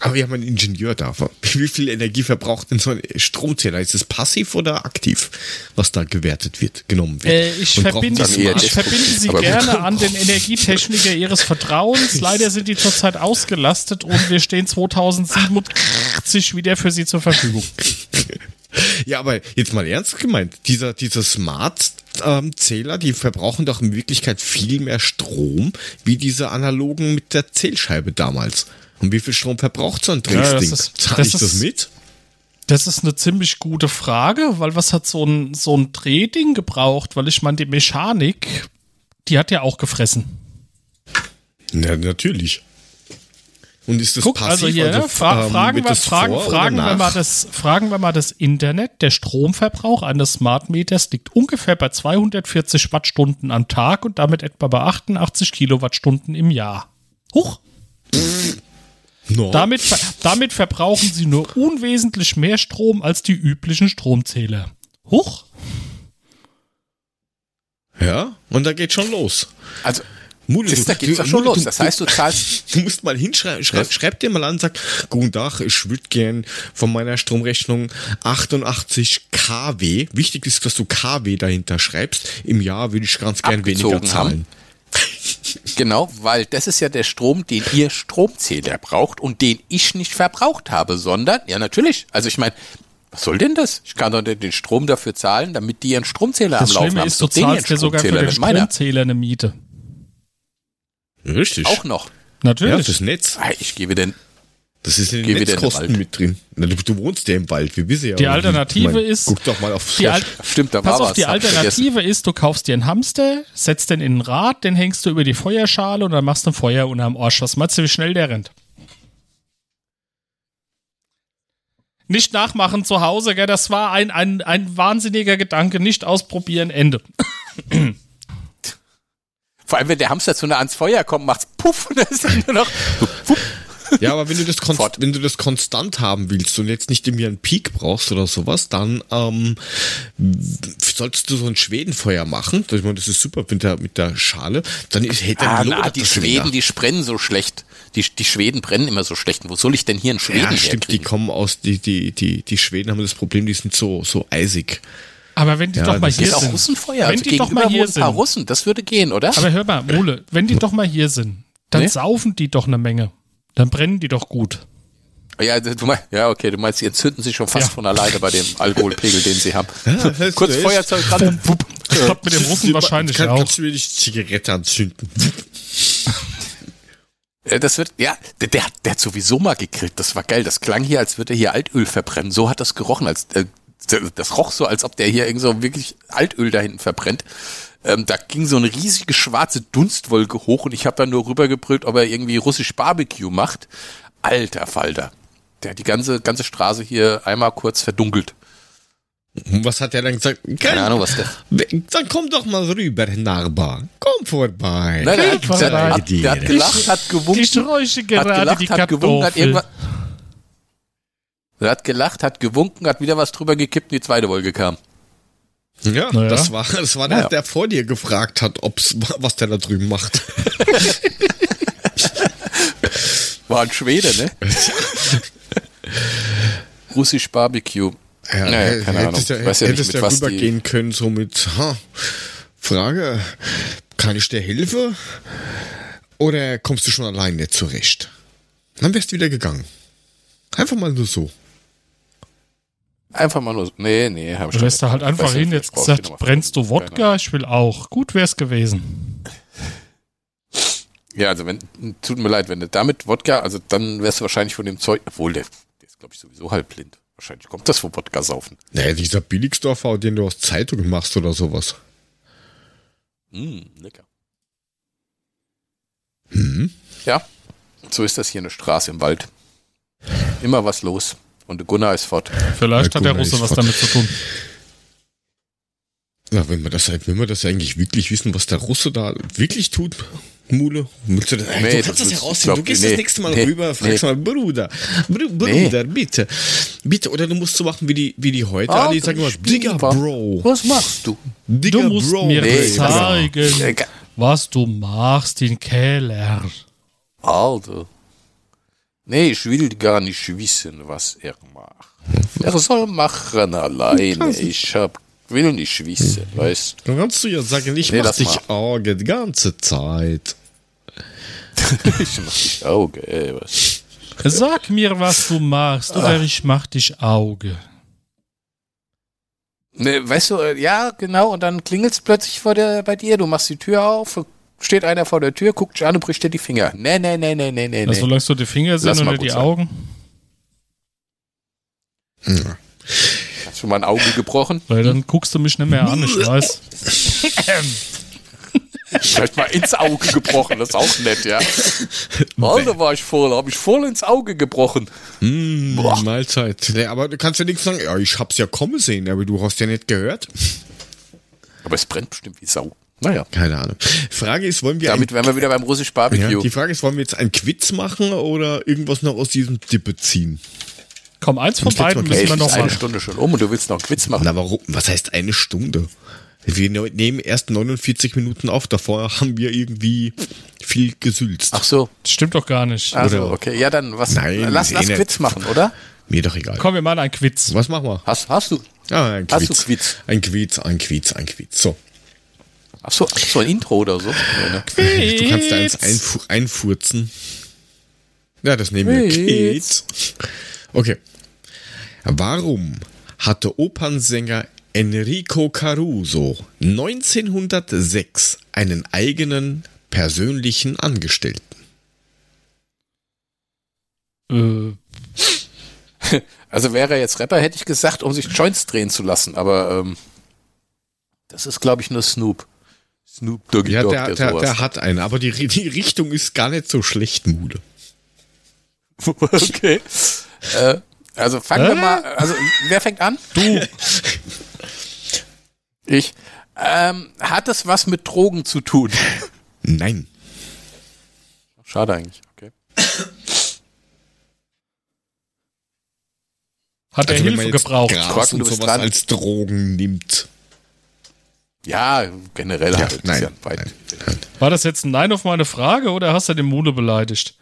Aber wir haben einen Ingenieur da. Wie viel Energie verbraucht denn so ein Stromzähler? Ist es passiv oder aktiv, was da gewertet wird, genommen wird? Äh, ich verbinde, eher ich verbinde Sie gerne an den Energietechniker Ihres Vertrauens. Leider sind die zurzeit ausgelastet und wir stehen 2087 wieder für Sie zur Verfügung. Ja, aber jetzt mal ernst gemeint, dieser, dieser Smart-Zähler, die verbrauchen doch in Wirklichkeit viel mehr Strom wie diese analogen mit der Zählscheibe damals. Und wie viel Strom verbraucht so ein Ja, das Drehsding? ist- Zahl das ich das ist- mit? Das ist eine ziemlich gute Frage, weil was hat so ein, so ein Drehding gebraucht? Weil ich meine, die Mechanik, die hat ja auch gefressen. Ja, natürlich. Und ist das Guck, passiv? also hier, also, fra ähm, fragen, wir, das fragen, fragen, wir mal das, fragen wir mal das Internet. Der Stromverbrauch eines Smart Meters liegt ungefähr bei 240 Wattstunden am Tag und damit etwa bei 88 Kilowattstunden im Jahr. Huch! No. Damit, ver damit verbrauchen sie nur unwesentlich mehr Strom als die üblichen Stromzähler. Huch! Ja, und da geht schon los. Also, Mude, das, du- da geht's doch schon los. du- Das heißt, du zahlst Du musst mal hinschreiben, schreib, schreib dir mal an, sag, guten Tag, ich würde gern von meiner Stromrechnung 88 kW, wichtig ist, dass du kW dahinter schreibst, im Jahr würde ich ganz gern weniger zahlen. Genau, weil das ist ja der Strom, den ihr Stromzähler braucht und den ich nicht verbraucht habe, sondern, ja natürlich, also ich meine, was soll denn das? Ich kann doch den Strom dafür zahlen, damit die ihren Stromzähler Das am Laufen Schlimme haben. ist, du Doch denen zahlst ihren ja sogar für Stromzähler, den. Stromzähler eine Miete. Richtig. Auch noch. ja, Natürlich. das Netz. Ich gebe den, Das ist in den Geh wieder in den Netzkosten mit drin. Na, Du, du wohnst ja im Wald, wir wissen ja. Die wie- Alternative mein, ist- Guck doch mal auf die Al stimmt, da Pass war auf, was. die. Alternative ist, du kaufst dir einen Hamster, setzt den in ein Rad, den hängst du über die Feuerschale und dann machst du ein Feuer unterm Arsch. Was meinst du, wie schnell der rennt? Nicht nachmachen zu Hause, gell? das war ein, ein, ein wahnsinniger Gedanke. Nicht ausprobieren, Ende. Vor allem, wenn der Hamster zu nah ans Feuer kommt, macht's puff und dann ist er nur noch puff. Ja, aber wenn du das konst wenn du das konstant haben willst und jetzt nicht irgendwie einen Peak brauchst oder sowas, dann ähm, solltest du so ein Schwedenfeuer machen. Ich meine, das ist super mit der mit der Schale. Dann ist, hätte Ah, na, die Schweden, die brennen so schlecht. Die, die Schweden brennen immer so schlecht. Wo soll ich denn hier einen Schweden Ja, stimmt, die kommen aus, die, die, die, die Schweden haben das Problem, die sind so, so eisig. Aber wenn die Ja, doch mal das hier Ist auch sind. Russenfeuer. Wenn Also die doch mal hier wohnen ein paar sind. Russen. Das würde gehen, oder? Aber hör mal, Mole, wenn die doch mal hier sind, dann Nee? saufen die doch eine Menge. Dann brennen die doch gut. Ja, du meinst, ja, okay, du meinst, die entzünden sich schon fast Ja. von alleine bei dem Alkoholpegel, den sie haben. hast Kurz. Feuerzeug dran. Das klappt mit dem Russen wahrscheinlich kann, auch. Kannst du mir die Zigarette anzünden? Das wird, ja, der, der, hat- der hat sowieso mal gegrillt. Das war geil. Das klang hier, als würde er hier Altöl verbrennen. So hat das gerochen, als, äh, das roch so, als ob der hier irgend so wirklich Altöl da hinten verbrennt. Ähm, da ging so eine riesige schwarze Dunstwolke hoch und ich habe dann nur rübergebrüllt, ob er irgendwie russisch Barbecue macht. Alter Falter. Der hat die ganze, ganze Straße hier einmal kurz verdunkelt. Und was hat er dann gesagt? Keine Ahnung, was der. Dann komm doch mal rüber, Nachbar. Komm vorbei. Nein, der, Kein hat, der, hat, der hat gelacht, hat gewunken. Ich räuche hat gerade gelacht, die hat gewunken, hat irgendwas. Er hat gelacht, hat gewunken, hat wieder was drüber gekippt und die zweite Wolke kam. Ja, Naja. das war, das war der, Naja. der vor dir gefragt hat, ob's, was der da drüben macht. War ein Schwede, ne? Russisch Barbecue. Ja, Naja, keine hättest Ahnung. ja, Weiß ja nicht, hättest mit ja was die- rübergehen können, so mit, ha, Frage, kann ich dir helfen? Oder kommst du schon allein nicht zurecht? Dann wärst du wieder gegangen. Einfach mal nur so. Einfach mal nur. so- Nee, nee, hab ich Du lässt da halt einfach hin, jetzt gesagt, brennst du Wodka? Ich will auch. Gut wär's gewesen. Ja, also wenn, tut mir leid, wenn du damit Wodka, also dann wärst du wahrscheinlich von dem Zeug, obwohl der, der ist glaube ich sowieso halb blind. Wahrscheinlich kommt das vom Wodka saufen. Naja, dieser Billigsdorfer, den du aus Zeitungen machst oder sowas. Mm, lecker. Mhm. Ja, so ist das hier eine Straße im Wald. Immer was los. Und der Gunnar ist fort. Vielleicht Ja, hat der Russe was fort. damit zu tun. Ja, wenn wir das halt, wenn wir das eigentlich wirklich wissen, was der Russe da wirklich tut, Mule, willst du, das, Nee, du das kannst das, rausziehen. glaub Du gehst nee. das nächste Mal Nee. rüber, fragst Nee. mal, Bruder, Bru Bruder, bitte, bitte, oder du musst so machen wie die, wie die heute, Ah, die sagen immer, Digga. Bro, Was machst du? Digga, Du musst Bro, mir Nee, zeigen, Egal. was du machst in Keller. Alter. Nee, ich will gar nicht wissen, was er macht. Er soll machen alleine. Ich hab, will nicht wissen, weißt Dann kannst du ja sagen, ich Nee, mach dich mal. Auge die ganze Zeit. Ich mach dich Auge, ey, was? Sag mir, was du machst, oder ich mach dich Auge. Ne, weißt du, ja, genau, und dann klingelt's plötzlich vor der, bei dir, du machst die Tür auf, steht einer vor der Tür, guckt dich an und bricht dir die Finger. Nee, nee, nee, nee, nee, nee, Also, solange du die Finger sind Lass mal oder gut die sein. Augen, Ja. Hast schon mal ein Auge gebrochen? weil dann guckst du mich nicht mehr an, ich weiß. Vielleicht mal ins Auge gebrochen, das ist auch nett, ja. Alter, war ich voll, hab ich voll ins Auge gebrochen. Mm, Boah. Mahlzeit. Nee, aber du kannst ja nichts sagen, ja, ich hab's ja kommen sehen, aber du hast ja nicht gehört. Aber es brennt bestimmt wie Sau. Naja, Keine Ahnung. Frage ist, wollen wir damit wären wir wieder beim russisch Barbecue. Ja, die Frage ist, wollen wir jetzt einen Quiz machen oder irgendwas noch aus diesem Dippe ziehen? Komm, eins von beiden müssen wir noch eine machen. Stunde schon um und du willst noch einen Quiz machen. Na, warum? Was heißt eine Stunde? Wir ne- nehmen erst 49 Minuten auf, davor haben wir irgendwie viel gesülzt. Ach so, Das stimmt doch gar nicht. also Oder- okay, ja dann was? Nein, lass eh lass nicht. Quiz machen, oder? Mir doch egal. Komm, wir machen einen Quiz. Was machen wir? Hast, hast du? Ah, ein Hast Quiz. du Quiz? Ein Quiz, ein Quiz, ein Quiz. So. Ach so, ach so ein Intro oder so. Nee, ne? Du kannst da eins einfu einfurzen. Ja, das nehmen wir. Quiz. Quiz. Okay. Warum hatte Opernsänger Enrico Caruso 1906 einen eigenen persönlichen Angestellten? Äh, Also wäre er jetzt Rapper, hätte ich gesagt, um sich Joints drehen zu lassen, aber ähm, das ist, glaube ich, nur Snoop. Snoop Doggy Ja, Dogg, der, der, der, sowas. der hat einen, aber die, die Richtung ist gar nicht so schlecht, Mude. okay. Äh, also fangen wir Äh? mal, also wer fängt an? du, Ich. Ähm, hat es was mit Drogen zu tun? Nein. Schade eigentlich, okay. hat er Also man Hilfe gebraucht? Und du sowas dran. als Drogen nimmt. Ja, generell Ja, halt. nein, ja weit. nein, nein. War das jetzt ein Nein auf meine Frage oder hast du den Mule beleidigt?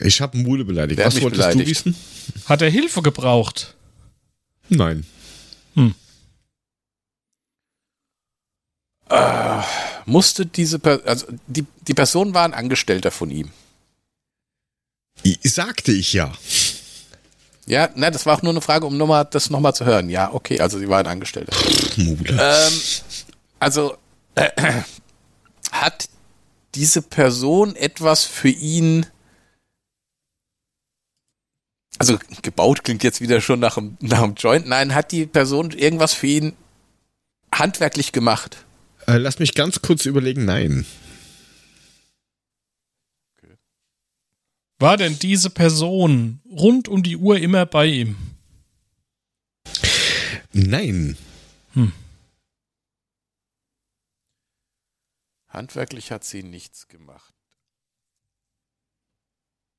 Ich habe Mule beleidigt. Hat Was wolltest du beleidigt? wissen? Hm. Hm. Hm. Hm. Hat er Hilfe gebraucht? Nein. Musste diese per also die, die Person war ein Angestellter von ihm. I- Sagte ich ja. Ja, nein, das war auch nur eine Frage, um noch mal, das nochmal zu hören. Ja, okay, also sie war ein Angestellter. Mule. Ähm, also äh, hat diese Person etwas für ihn. Also gebaut klingt jetzt wieder schon nach einem, nach einem Joint. Nein, hat die Person irgendwas für ihn handwerklich gemacht? Äh, lass mich ganz kurz überlegen. Nein. War denn diese Person rund um die Uhr immer bei ihm? Nein. Handwerklich hat sie nichts gemacht.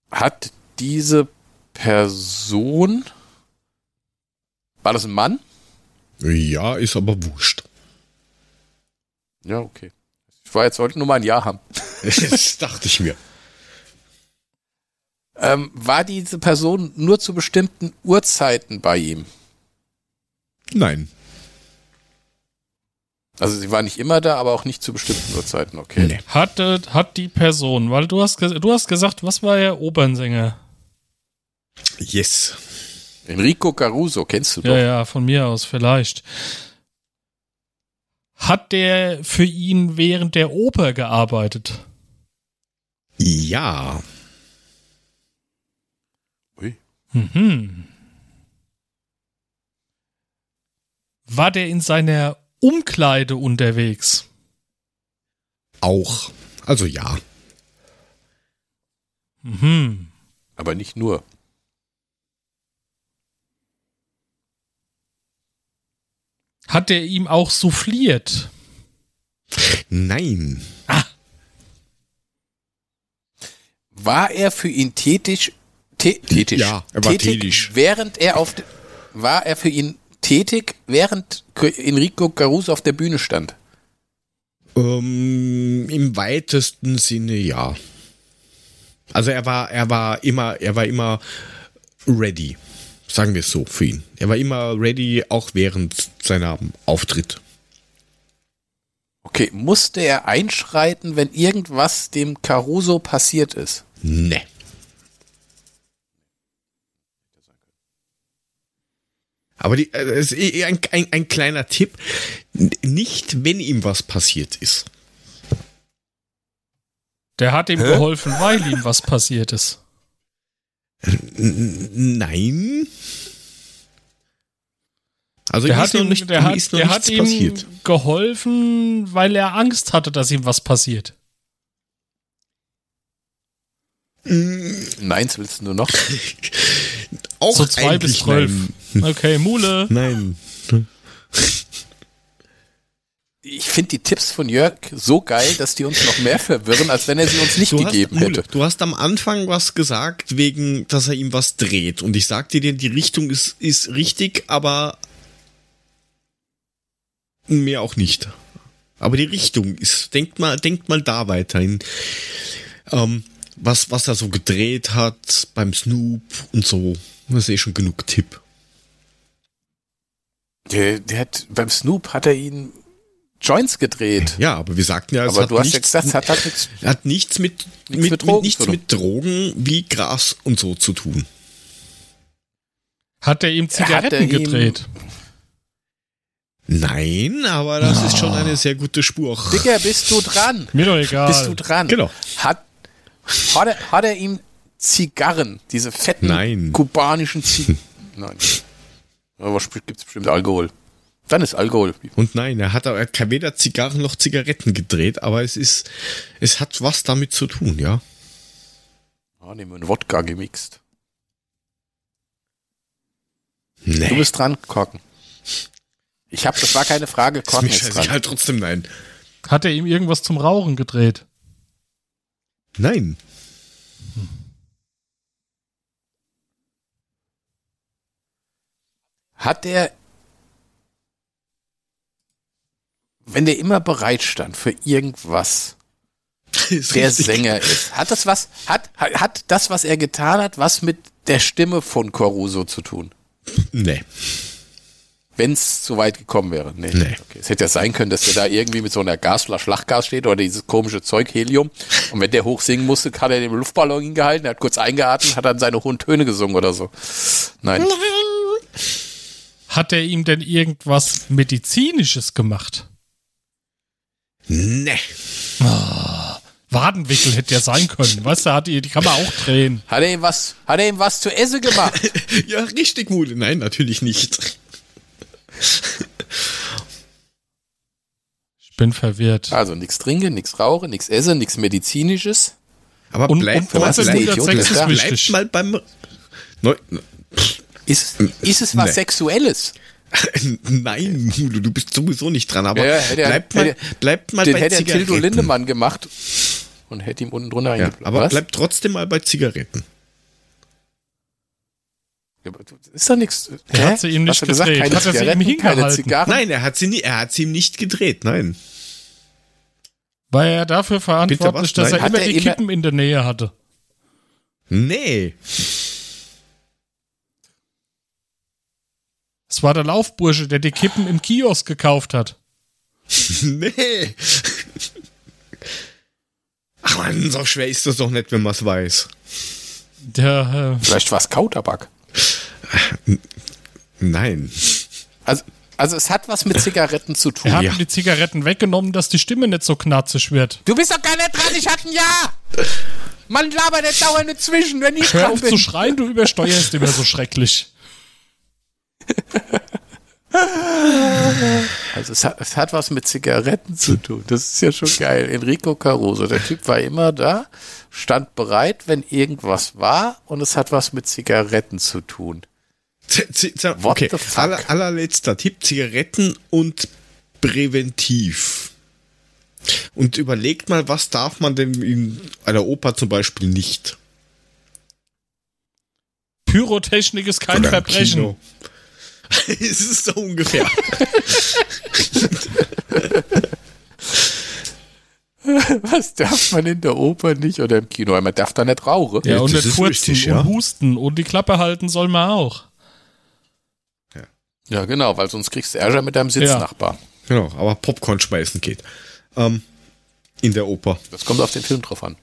Hat diese Person. War das ein Mann? Ja, ist aber wurscht. Ja, okay. Ich war jetzt heute nur mal ein Ja haben. Das dachte ich mir. Ähm, war diese Person nur zu bestimmten Uhrzeiten bei ihm? Nein. Also sie war nicht immer da, aber auch nicht zu bestimmten Uhrzeiten, okay. Nee. Hatte, hat die Person, weil du hast, du hast gesagt, was war er? Opernsänger. Yes. Enrico Caruso, kennst du doch. Ja, ja, von mir aus vielleicht. Hat der für ihn während der Oper gearbeitet? Ja. Ui. Mhm. War der in seiner Umkleide unterwegs? Auch. Also ja. Mhm. Aber nicht nur. Hat er ihm auch souffliert? Nein. War er für ihn tätig? Tä tätig. Ja, er war tätig. Während er auf, war er für ihn tätig, während Enrico Caruso auf der Bühne stand? Ähm, Im weitesten Sinne ja. Also er war, er war immer, er war immer ready. Sagen wir es so für ihn. Er war immer ready, auch während seiner Auftritt. Okay, musste er einschreiten, wenn irgendwas dem Caruso passiert ist? Ne. Aber die, äh, es ist eh ein, ein, ein kleiner Tipp. Nicht, wenn ihm was passiert ist. Der hat ihm geholfen, weil ihm was passiert ist. N- Nein. Also Der hat ihm, nicht, der hat, der hat ihm passiert. geholfen, weil er Angst hatte, dass ihm was passiert. Neins willst du nur noch? Auch So zwei bis zwölf. Okay, Mule. nein. Ich finde die Tipps von Jörg so geil, dass die uns noch mehr verwirren, als wenn er sie uns nicht Du hast, gegeben Mule, hätte. du hast am Anfang was gesagt, wegen, dass er ihm was dreht. Und ich sagte dir, die Richtung ist, ist richtig, aber mehr auch nicht. Aber die Richtung ist, denkt mal, denkt mal da weiterhin. Ähm, was, was er so gedreht hat beim Snoop und so. Das ist eh schon genug Tipp. Der, der hat, beim Snoop hat er ihn Joints gedreht. Ja, aber wir sagten ja, es Aber hat du hast ja nichts, gesagt, es hat, hat nichts. hat nichts mit, Nichts mit, mit Drogen mit, nichts mit Drogen wie Gras und so zu tun. Hat er ihm Zigaretten er ihm- gedreht? Nein, aber das ist schon eine sehr gute Spur. Digga, bist du dran? Mir doch egal. Bist du dran? Genau. Hat, hat, er, hat er ihm Zigarren, diese fetten Nein. kubanischen Zigarren? Nein. Aber gibt es bestimmt Alkohol. Dann ist Alkohol. Und nein, er hat, er hat weder Zigarren noch Zigaretten gedreht, aber es ist, es hat was damit zu tun, ja. Ah, nehmen wir einen Wodka gemixt. Nee. Du bist dran, Korken. Ich hab, das war keine Frage, ist Korken mir ist dran. scheißegal, trotzdem nein. Hat er ihm irgendwas zum Rauchen gedreht? Nein. Hat er, wenn der immer bereit stand für irgendwas, der richtig. Sänger ist, hat das was, hat, hat, hat das, was er getan hat, was mit der Stimme von Coruso zu tun? Nee. Wenn es so weit gekommen wäre. Nee. Nee. Okay. Es hätte ja sein können, dass der da irgendwie mit so einer Gasflasche, Schlachgas steht oder dieses komische Zeug, Helium. Und wenn der hoch singen musste, hat er den Luftballon hingehalten, er hat kurz eingeatmet, hat dann seine hohen Töne gesungen oder so. Nein. Hat er ihm denn irgendwas Medizinisches gemacht? Ne. Wadenwickel hätte ja sein können. Weißt du, hat die, die kann man auch drehen. Hat er ihm was, hat er ihm was zu essen gemacht? Ja, richtig, Mule. Nein, natürlich nicht. Ich bin verwirrt. Also nichts trinken, nichts rauchen, nichts essen, nichts medizinisches. Aber Und- bleib, und was mal beim... Neu, Ist, ist es was Nee. Sexuelles? Nein, Mulu, du bist sowieso nicht dran, aber Ja, hätte er- bleib, mal, hätte- bleib mal Den bei hätte er Tildo Zigaretten. Lindemann gemacht und hätte ihm unten drunter Ja, aber Was? bleib trotzdem mal bei Zigaretten. Ist doch nichts. Er hat sie ihm nicht Hast du gesagt, gedreht. keine Hat er sie ihm keine hingehalten? Zigarren? Nein, er hat sie nie, er hat sie ihm nicht gedreht, nein. War er dafür verantwortlich, dass Nein. er Hat immer er die immer- Kippen in der Nähe hatte? Nee. Es war der Laufbursche, der die Kippen im Kiosk gekauft hat. Nee. Ach man, so schwer ist das doch nicht, wenn man es weiß. Der, äh, Vielleicht war es Kautabak. Nein. Also, also es hat was mit Zigaretten zu tun. er hat Ja. die Zigaretten weggenommen, dass die Stimme nicht so knatzig wird. Du bist doch gar nicht dran, ich hatte ein Ja! Man labert nicht dauernd dazwischen, wenn ich Hör auf zu bin. schreien, du übersteuerst immer so schrecklich. Also es hat, es hat was mit Zigaretten zu tun. Das ist ja schon geil. Enrico Caruso, der Typ war immer da, stand bereit, wenn irgendwas war und es hat was mit Zigaretten zu tun. Okay, aller, allerletzter Tipp, Zigaretten und präventiv. Und überlegt mal, was darf man denn in einer Oper zum Beispiel nicht? Pyrotechnik ist kein Oder Verbrechen. Kino. es ist so ungefähr. Was darf man in der Oper nicht oder im Kino? Man darf da nicht rauchen. Ja, und das nicht furzen richtig, ja. und husten und die Klappe halten soll man auch. Ja, genau, weil sonst kriegst du Ärger mit deinem Sitznachbar. genau, aber Popcorn schmeißen geht. Ähm, in der Oper. Das kommt auf den Film drauf an.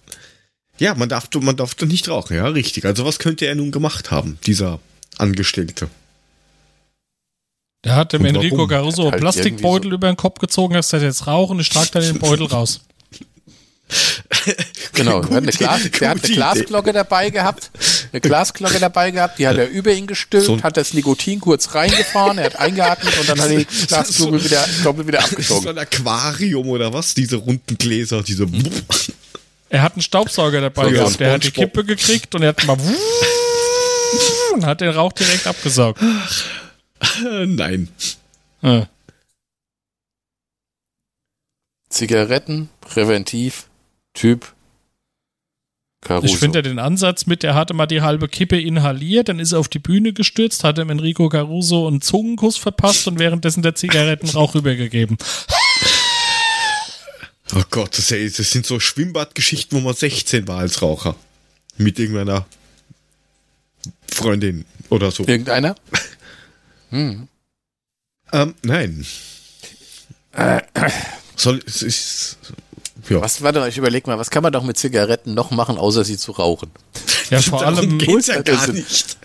Ja, man darf, man darf doch nicht rauchen, ja, richtig. Also was könnte er nun gemacht haben, dieser Angestellte? Der hat dem Enrico? Caruso Halt Plastikbeutel über den Kopf gezogen, hast gesagt, jetzt rauchen, ich trage dann den Beutel raus. Genau, der hat eine, Glas, der hat eine. Glasglocke dabei gehabt. Eine Glasglocke dabei gehabt, die hat er über ihn gestülpt, So hat das Nikotin kurz reingefahren, er hat eingeatmet und dann hat er die Glasglocke wieder, Glocke wieder Das ist so abgezogen. ein Aquarium oder was? Diese runden Gläser, diese. Er hat einen Staubsauger dabei So, ja, gehabt. Der hat die. Kippe gekriegt und er hat mal und hat den Rauch direkt abgesaugt. Nein. Ja. Zigaretten, präventiv, Typ, Caruso. Ich finde ja den Ansatz mit, er hatte mal die halbe Kippe inhaliert, dann ist er auf die Bühne gestürzt, hat dem Enrico Caruso einen Zungenkuss verpasst und währenddessen der Zigarettenrauch rübergegeben. Oh Gott, das, ist- das sind so Schwimmbadgeschichten, wo man 16 war als Raucher. Mit irgendeiner Freundin oder so. Irgendeiner? Ähm, nein. Soll es ist. Ja. Was, warte mal, ich überleg mal, was kann man doch mit Zigaretten noch machen, außer sie zu rauchen? Ja, vor Darum allem, geht's ja gar nicht.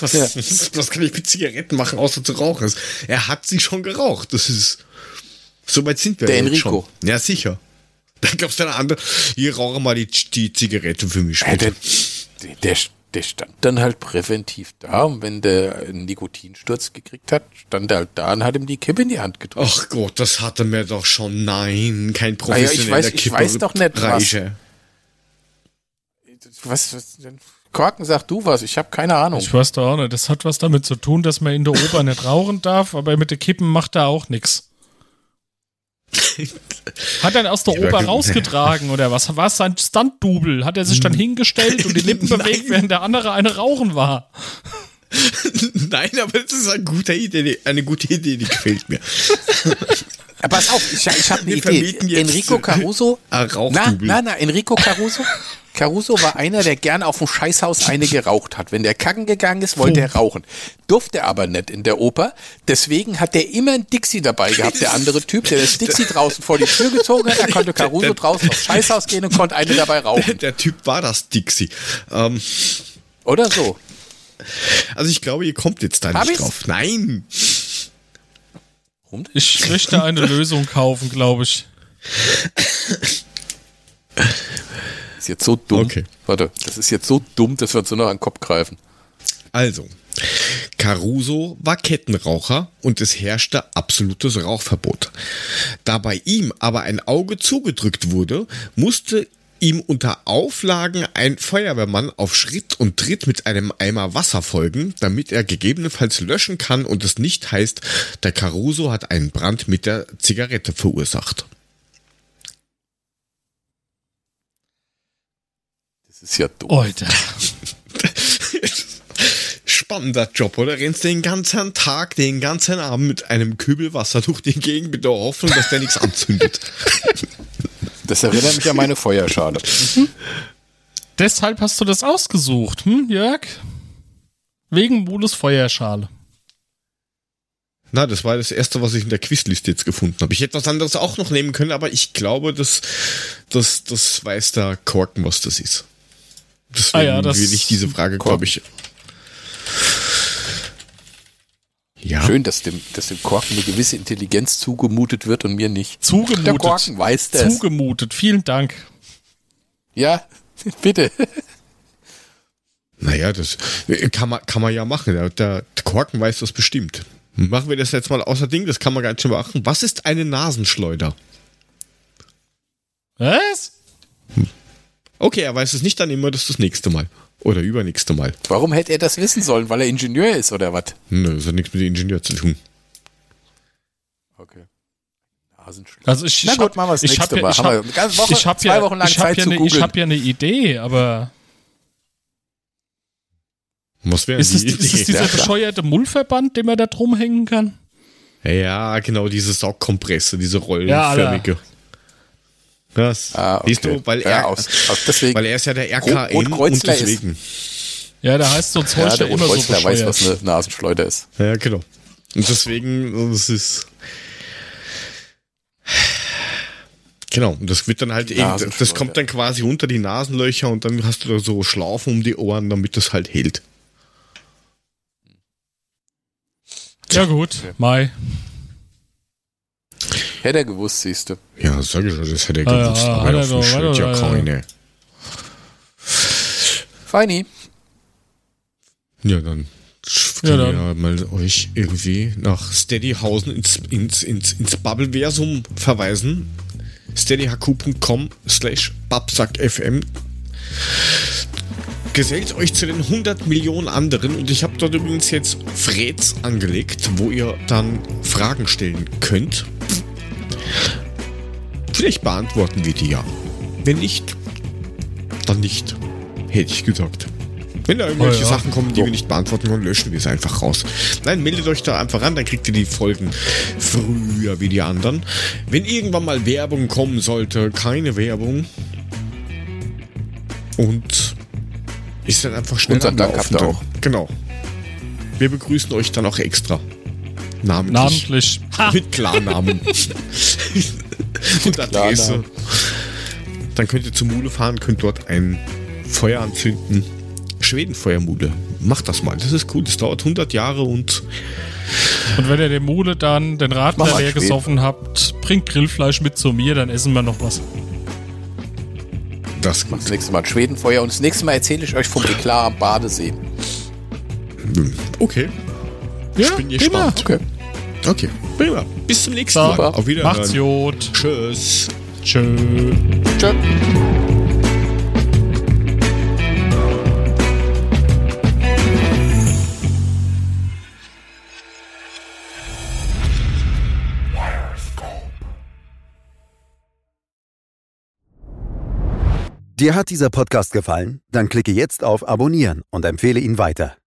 Was, Ja. was, was kann ich mit Zigaretten machen, außer zu rauchen? Er hat sie schon geraucht. Das ist. So weit sind wir Der Enrico. schon. Ja, sicher. Da gab's dann eine andere. Hier rauche mal die, die Zigarette für mich. Äh, der, der, der stand dann halt präventiv da und wenn der einen Nikotinsturz gekriegt hat, stand er halt da und hat ihm die Kippe in die Hand gedrückt. Ach Gott, das hatte mir doch schon. Nein, kein Ah ja, ich professioneller weiß- ich weiß doch nicht, was. Reiche. Was, was denn? Korken, sag du was, ich habe keine Ahnung. ich weiß doch auch nicht, das hat was damit zu tun, dass man in der Oper nicht rauchen darf, aber mit den Kippen macht er auch nichts. Hat er ihn aus der Ja, Oper ge- rausgetragen oder was? War es sein Stunt-Double? Hat er sich dann hingestellt und die Lippen bewegt, während der andere eine rauchen war? Nein, aber es ist eine gute Idee, eine gute Idee, die gefällt mir. Aber pass auf, ich, ich habe eine Idee. Enrico Caruso. ein Na, na, na, Enrico Caruso Caruso war einer, der gern auf dem Scheißhaus eine geraucht hat. Wenn der kacken gegangen ist, wollte er rauchen. Durfte aber nicht in der Oper. Deswegen hat der immer ein Dixie dabei gehabt, der andere Typ, der das Dixie draußen vor die Tür gezogen hat. Da konnte Caruso draußen aufs Scheißhaus gehen und konnte eine dabei rauchen. Der Typ war das Dixie. Ähm, Oder so. also ich glaube, ihr kommt jetzt da Hab nicht ich's? drauf. Nein. Ich möchte eine Lösung kaufen, glaube ich. ist jetzt so dumm. Okay. Warte, das ist jetzt so dumm, dass wir uns nur noch an den Kopf greifen. Also, Caruso war Kettenraucher und es herrschte absolutes Rauchverbot. Da bei ihm aber ein Auge zugedrückt wurde, musste ihm unter Auflagen ein Feuerwehrmann auf Schritt und Tritt mit einem Eimer Wasser folgen, damit er gegebenenfalls löschen kann und es nicht heißt, der Caruso hat einen Brand mit der Zigarette verursacht. Das ist ja dumm. Alter. Spannender Job, oder? Rennst den ganzen Tag, den ganzen Abend mit einem Kübel Wasser durch die Gegend mit der Hoffnung, dass der nichts anzündet. Das erinnert mich an meine Feuerschale. Deshalb hast du das ausgesucht, hm, Jörg? Wegen Mules Feuerschale. Na, das war das erste, was ich in der Quizliste jetzt gefunden habe. Ich hätte was anderes auch noch nehmen können, aber ich glaube, das, das, das weiß der Korken, was das ist. Deswegen Ah ja, das- will ich diese Frage, glaube ich. Ja, Schön, dass dem, dass dem Korken eine gewisse Intelligenz zugemutet wird und mir nicht. Zugemutet. Der Korken weiß das. Zugemutet. Vielen Dank. Ja, bitte. naja, das kann man, kann man ja machen. Der, der Korken weiß das bestimmt. Machen wir das jetzt mal außer Ding, das kann man gar nicht machen. Was ist eine Nasenschleuder? Was? Okay, er weiß es nicht, dann immer das das nächste Mal. Oder übernächste Mal. Warum hätte er das wissen sollen? Weil er Ingenieur ist oder was? Nö, das hat nichts mit dem Ingenieur zu tun. Okay. Also ich, Na ich gut, machen wir das ich nächste hab, ja- Mal. Ich Haben wir hab, Woche, ich hab zwei ja, Wochen lang ich hab Zeit ja zu ne, googeln. Ich habe ja eine Idee, aber Was wäre ist es, die ist es Idee? dieser Ja, bescheuerte Mullverband, den man da drum hängen kann? Ja, genau, diese Saugkompresse, diese Ja, rollenförmige. Das, Ah, okay. siehst du, weil ja, er, aus, aus deswegen. weil er ist ja der Rot- RKN und Rotkreuzler ist- deswegen. Ja, da heißt so Zeug ja, ja, der immer so Rotkreuzler weiß, bescheuert. was eine Nasenschleuder ist. Ja, genau. Und deswegen, das ist. Genau, und das wird dann halt eben, das kommt dann quasi unter die Nasenlöcher und dann hast du da so Schlaufen um die Ohren, damit das halt hält. Ja gut, Mai. Hätte er gewusst, siehst du. Ja, sag ich schon, das hätte er Ah, ja, gewusst, hat aber er auf dem er ja keine. Feini. Ja, dann Ja, können dann. wir ja mal euch irgendwie nach Steadyhausen ins, ins, ins, ins Bubbleversum verweisen. steadyhq.com slash babsackfm Gesellt euch zu den 100 Millionen anderen und ich habe dort übrigens jetzt Freds angelegt, wo ihr dann Fragen stellen könnt. Vielleicht beantworten wir die ja. Wenn nicht, dann nicht. Hätte ich gesagt. Wenn da irgendwelche Oh ja. Sachen kommen, die wir nicht beantworten können, löschen wir es einfach raus. Nein, meldet euch da einfach an, dann kriegt ihr die Folgen früher wie die anderen. Wenn irgendwann mal Werbung kommen sollte, keine Werbung. Und ist dann einfach schnell Unseren Dank habt ihr auch. Genau. Wir begrüßen euch dann auch extra. Namentlich. Namentlich. Mit Klarnamen. Und Adresse. Dann könnt ihr zur Mule fahren, könnt dort ein Feuer anzünden. Schwedenfeuermule. Macht das mal. Das ist cool. Das dauert 100 Jahre und Und wenn ihr der Mule dann den Radler mal leer gesoffen habt, bringt Grillfleisch mit zu mir, dann essen wir noch was. das gut. Das nächste Mal Schwedenfeuer und das nächste Mal erzähle ich euch vom Eklat am Badesee. Okay. Ja, bin prima. gespannt. Okay. Okay. Prima. Bis zum nächsten Mal. Auf Wiedersehen. Macht's gut. Tschüss. Tschö. Tschö. Dir hat dieser Podcast gefallen? Dann klicke jetzt auf Abonnieren und empfehle ihn weiter.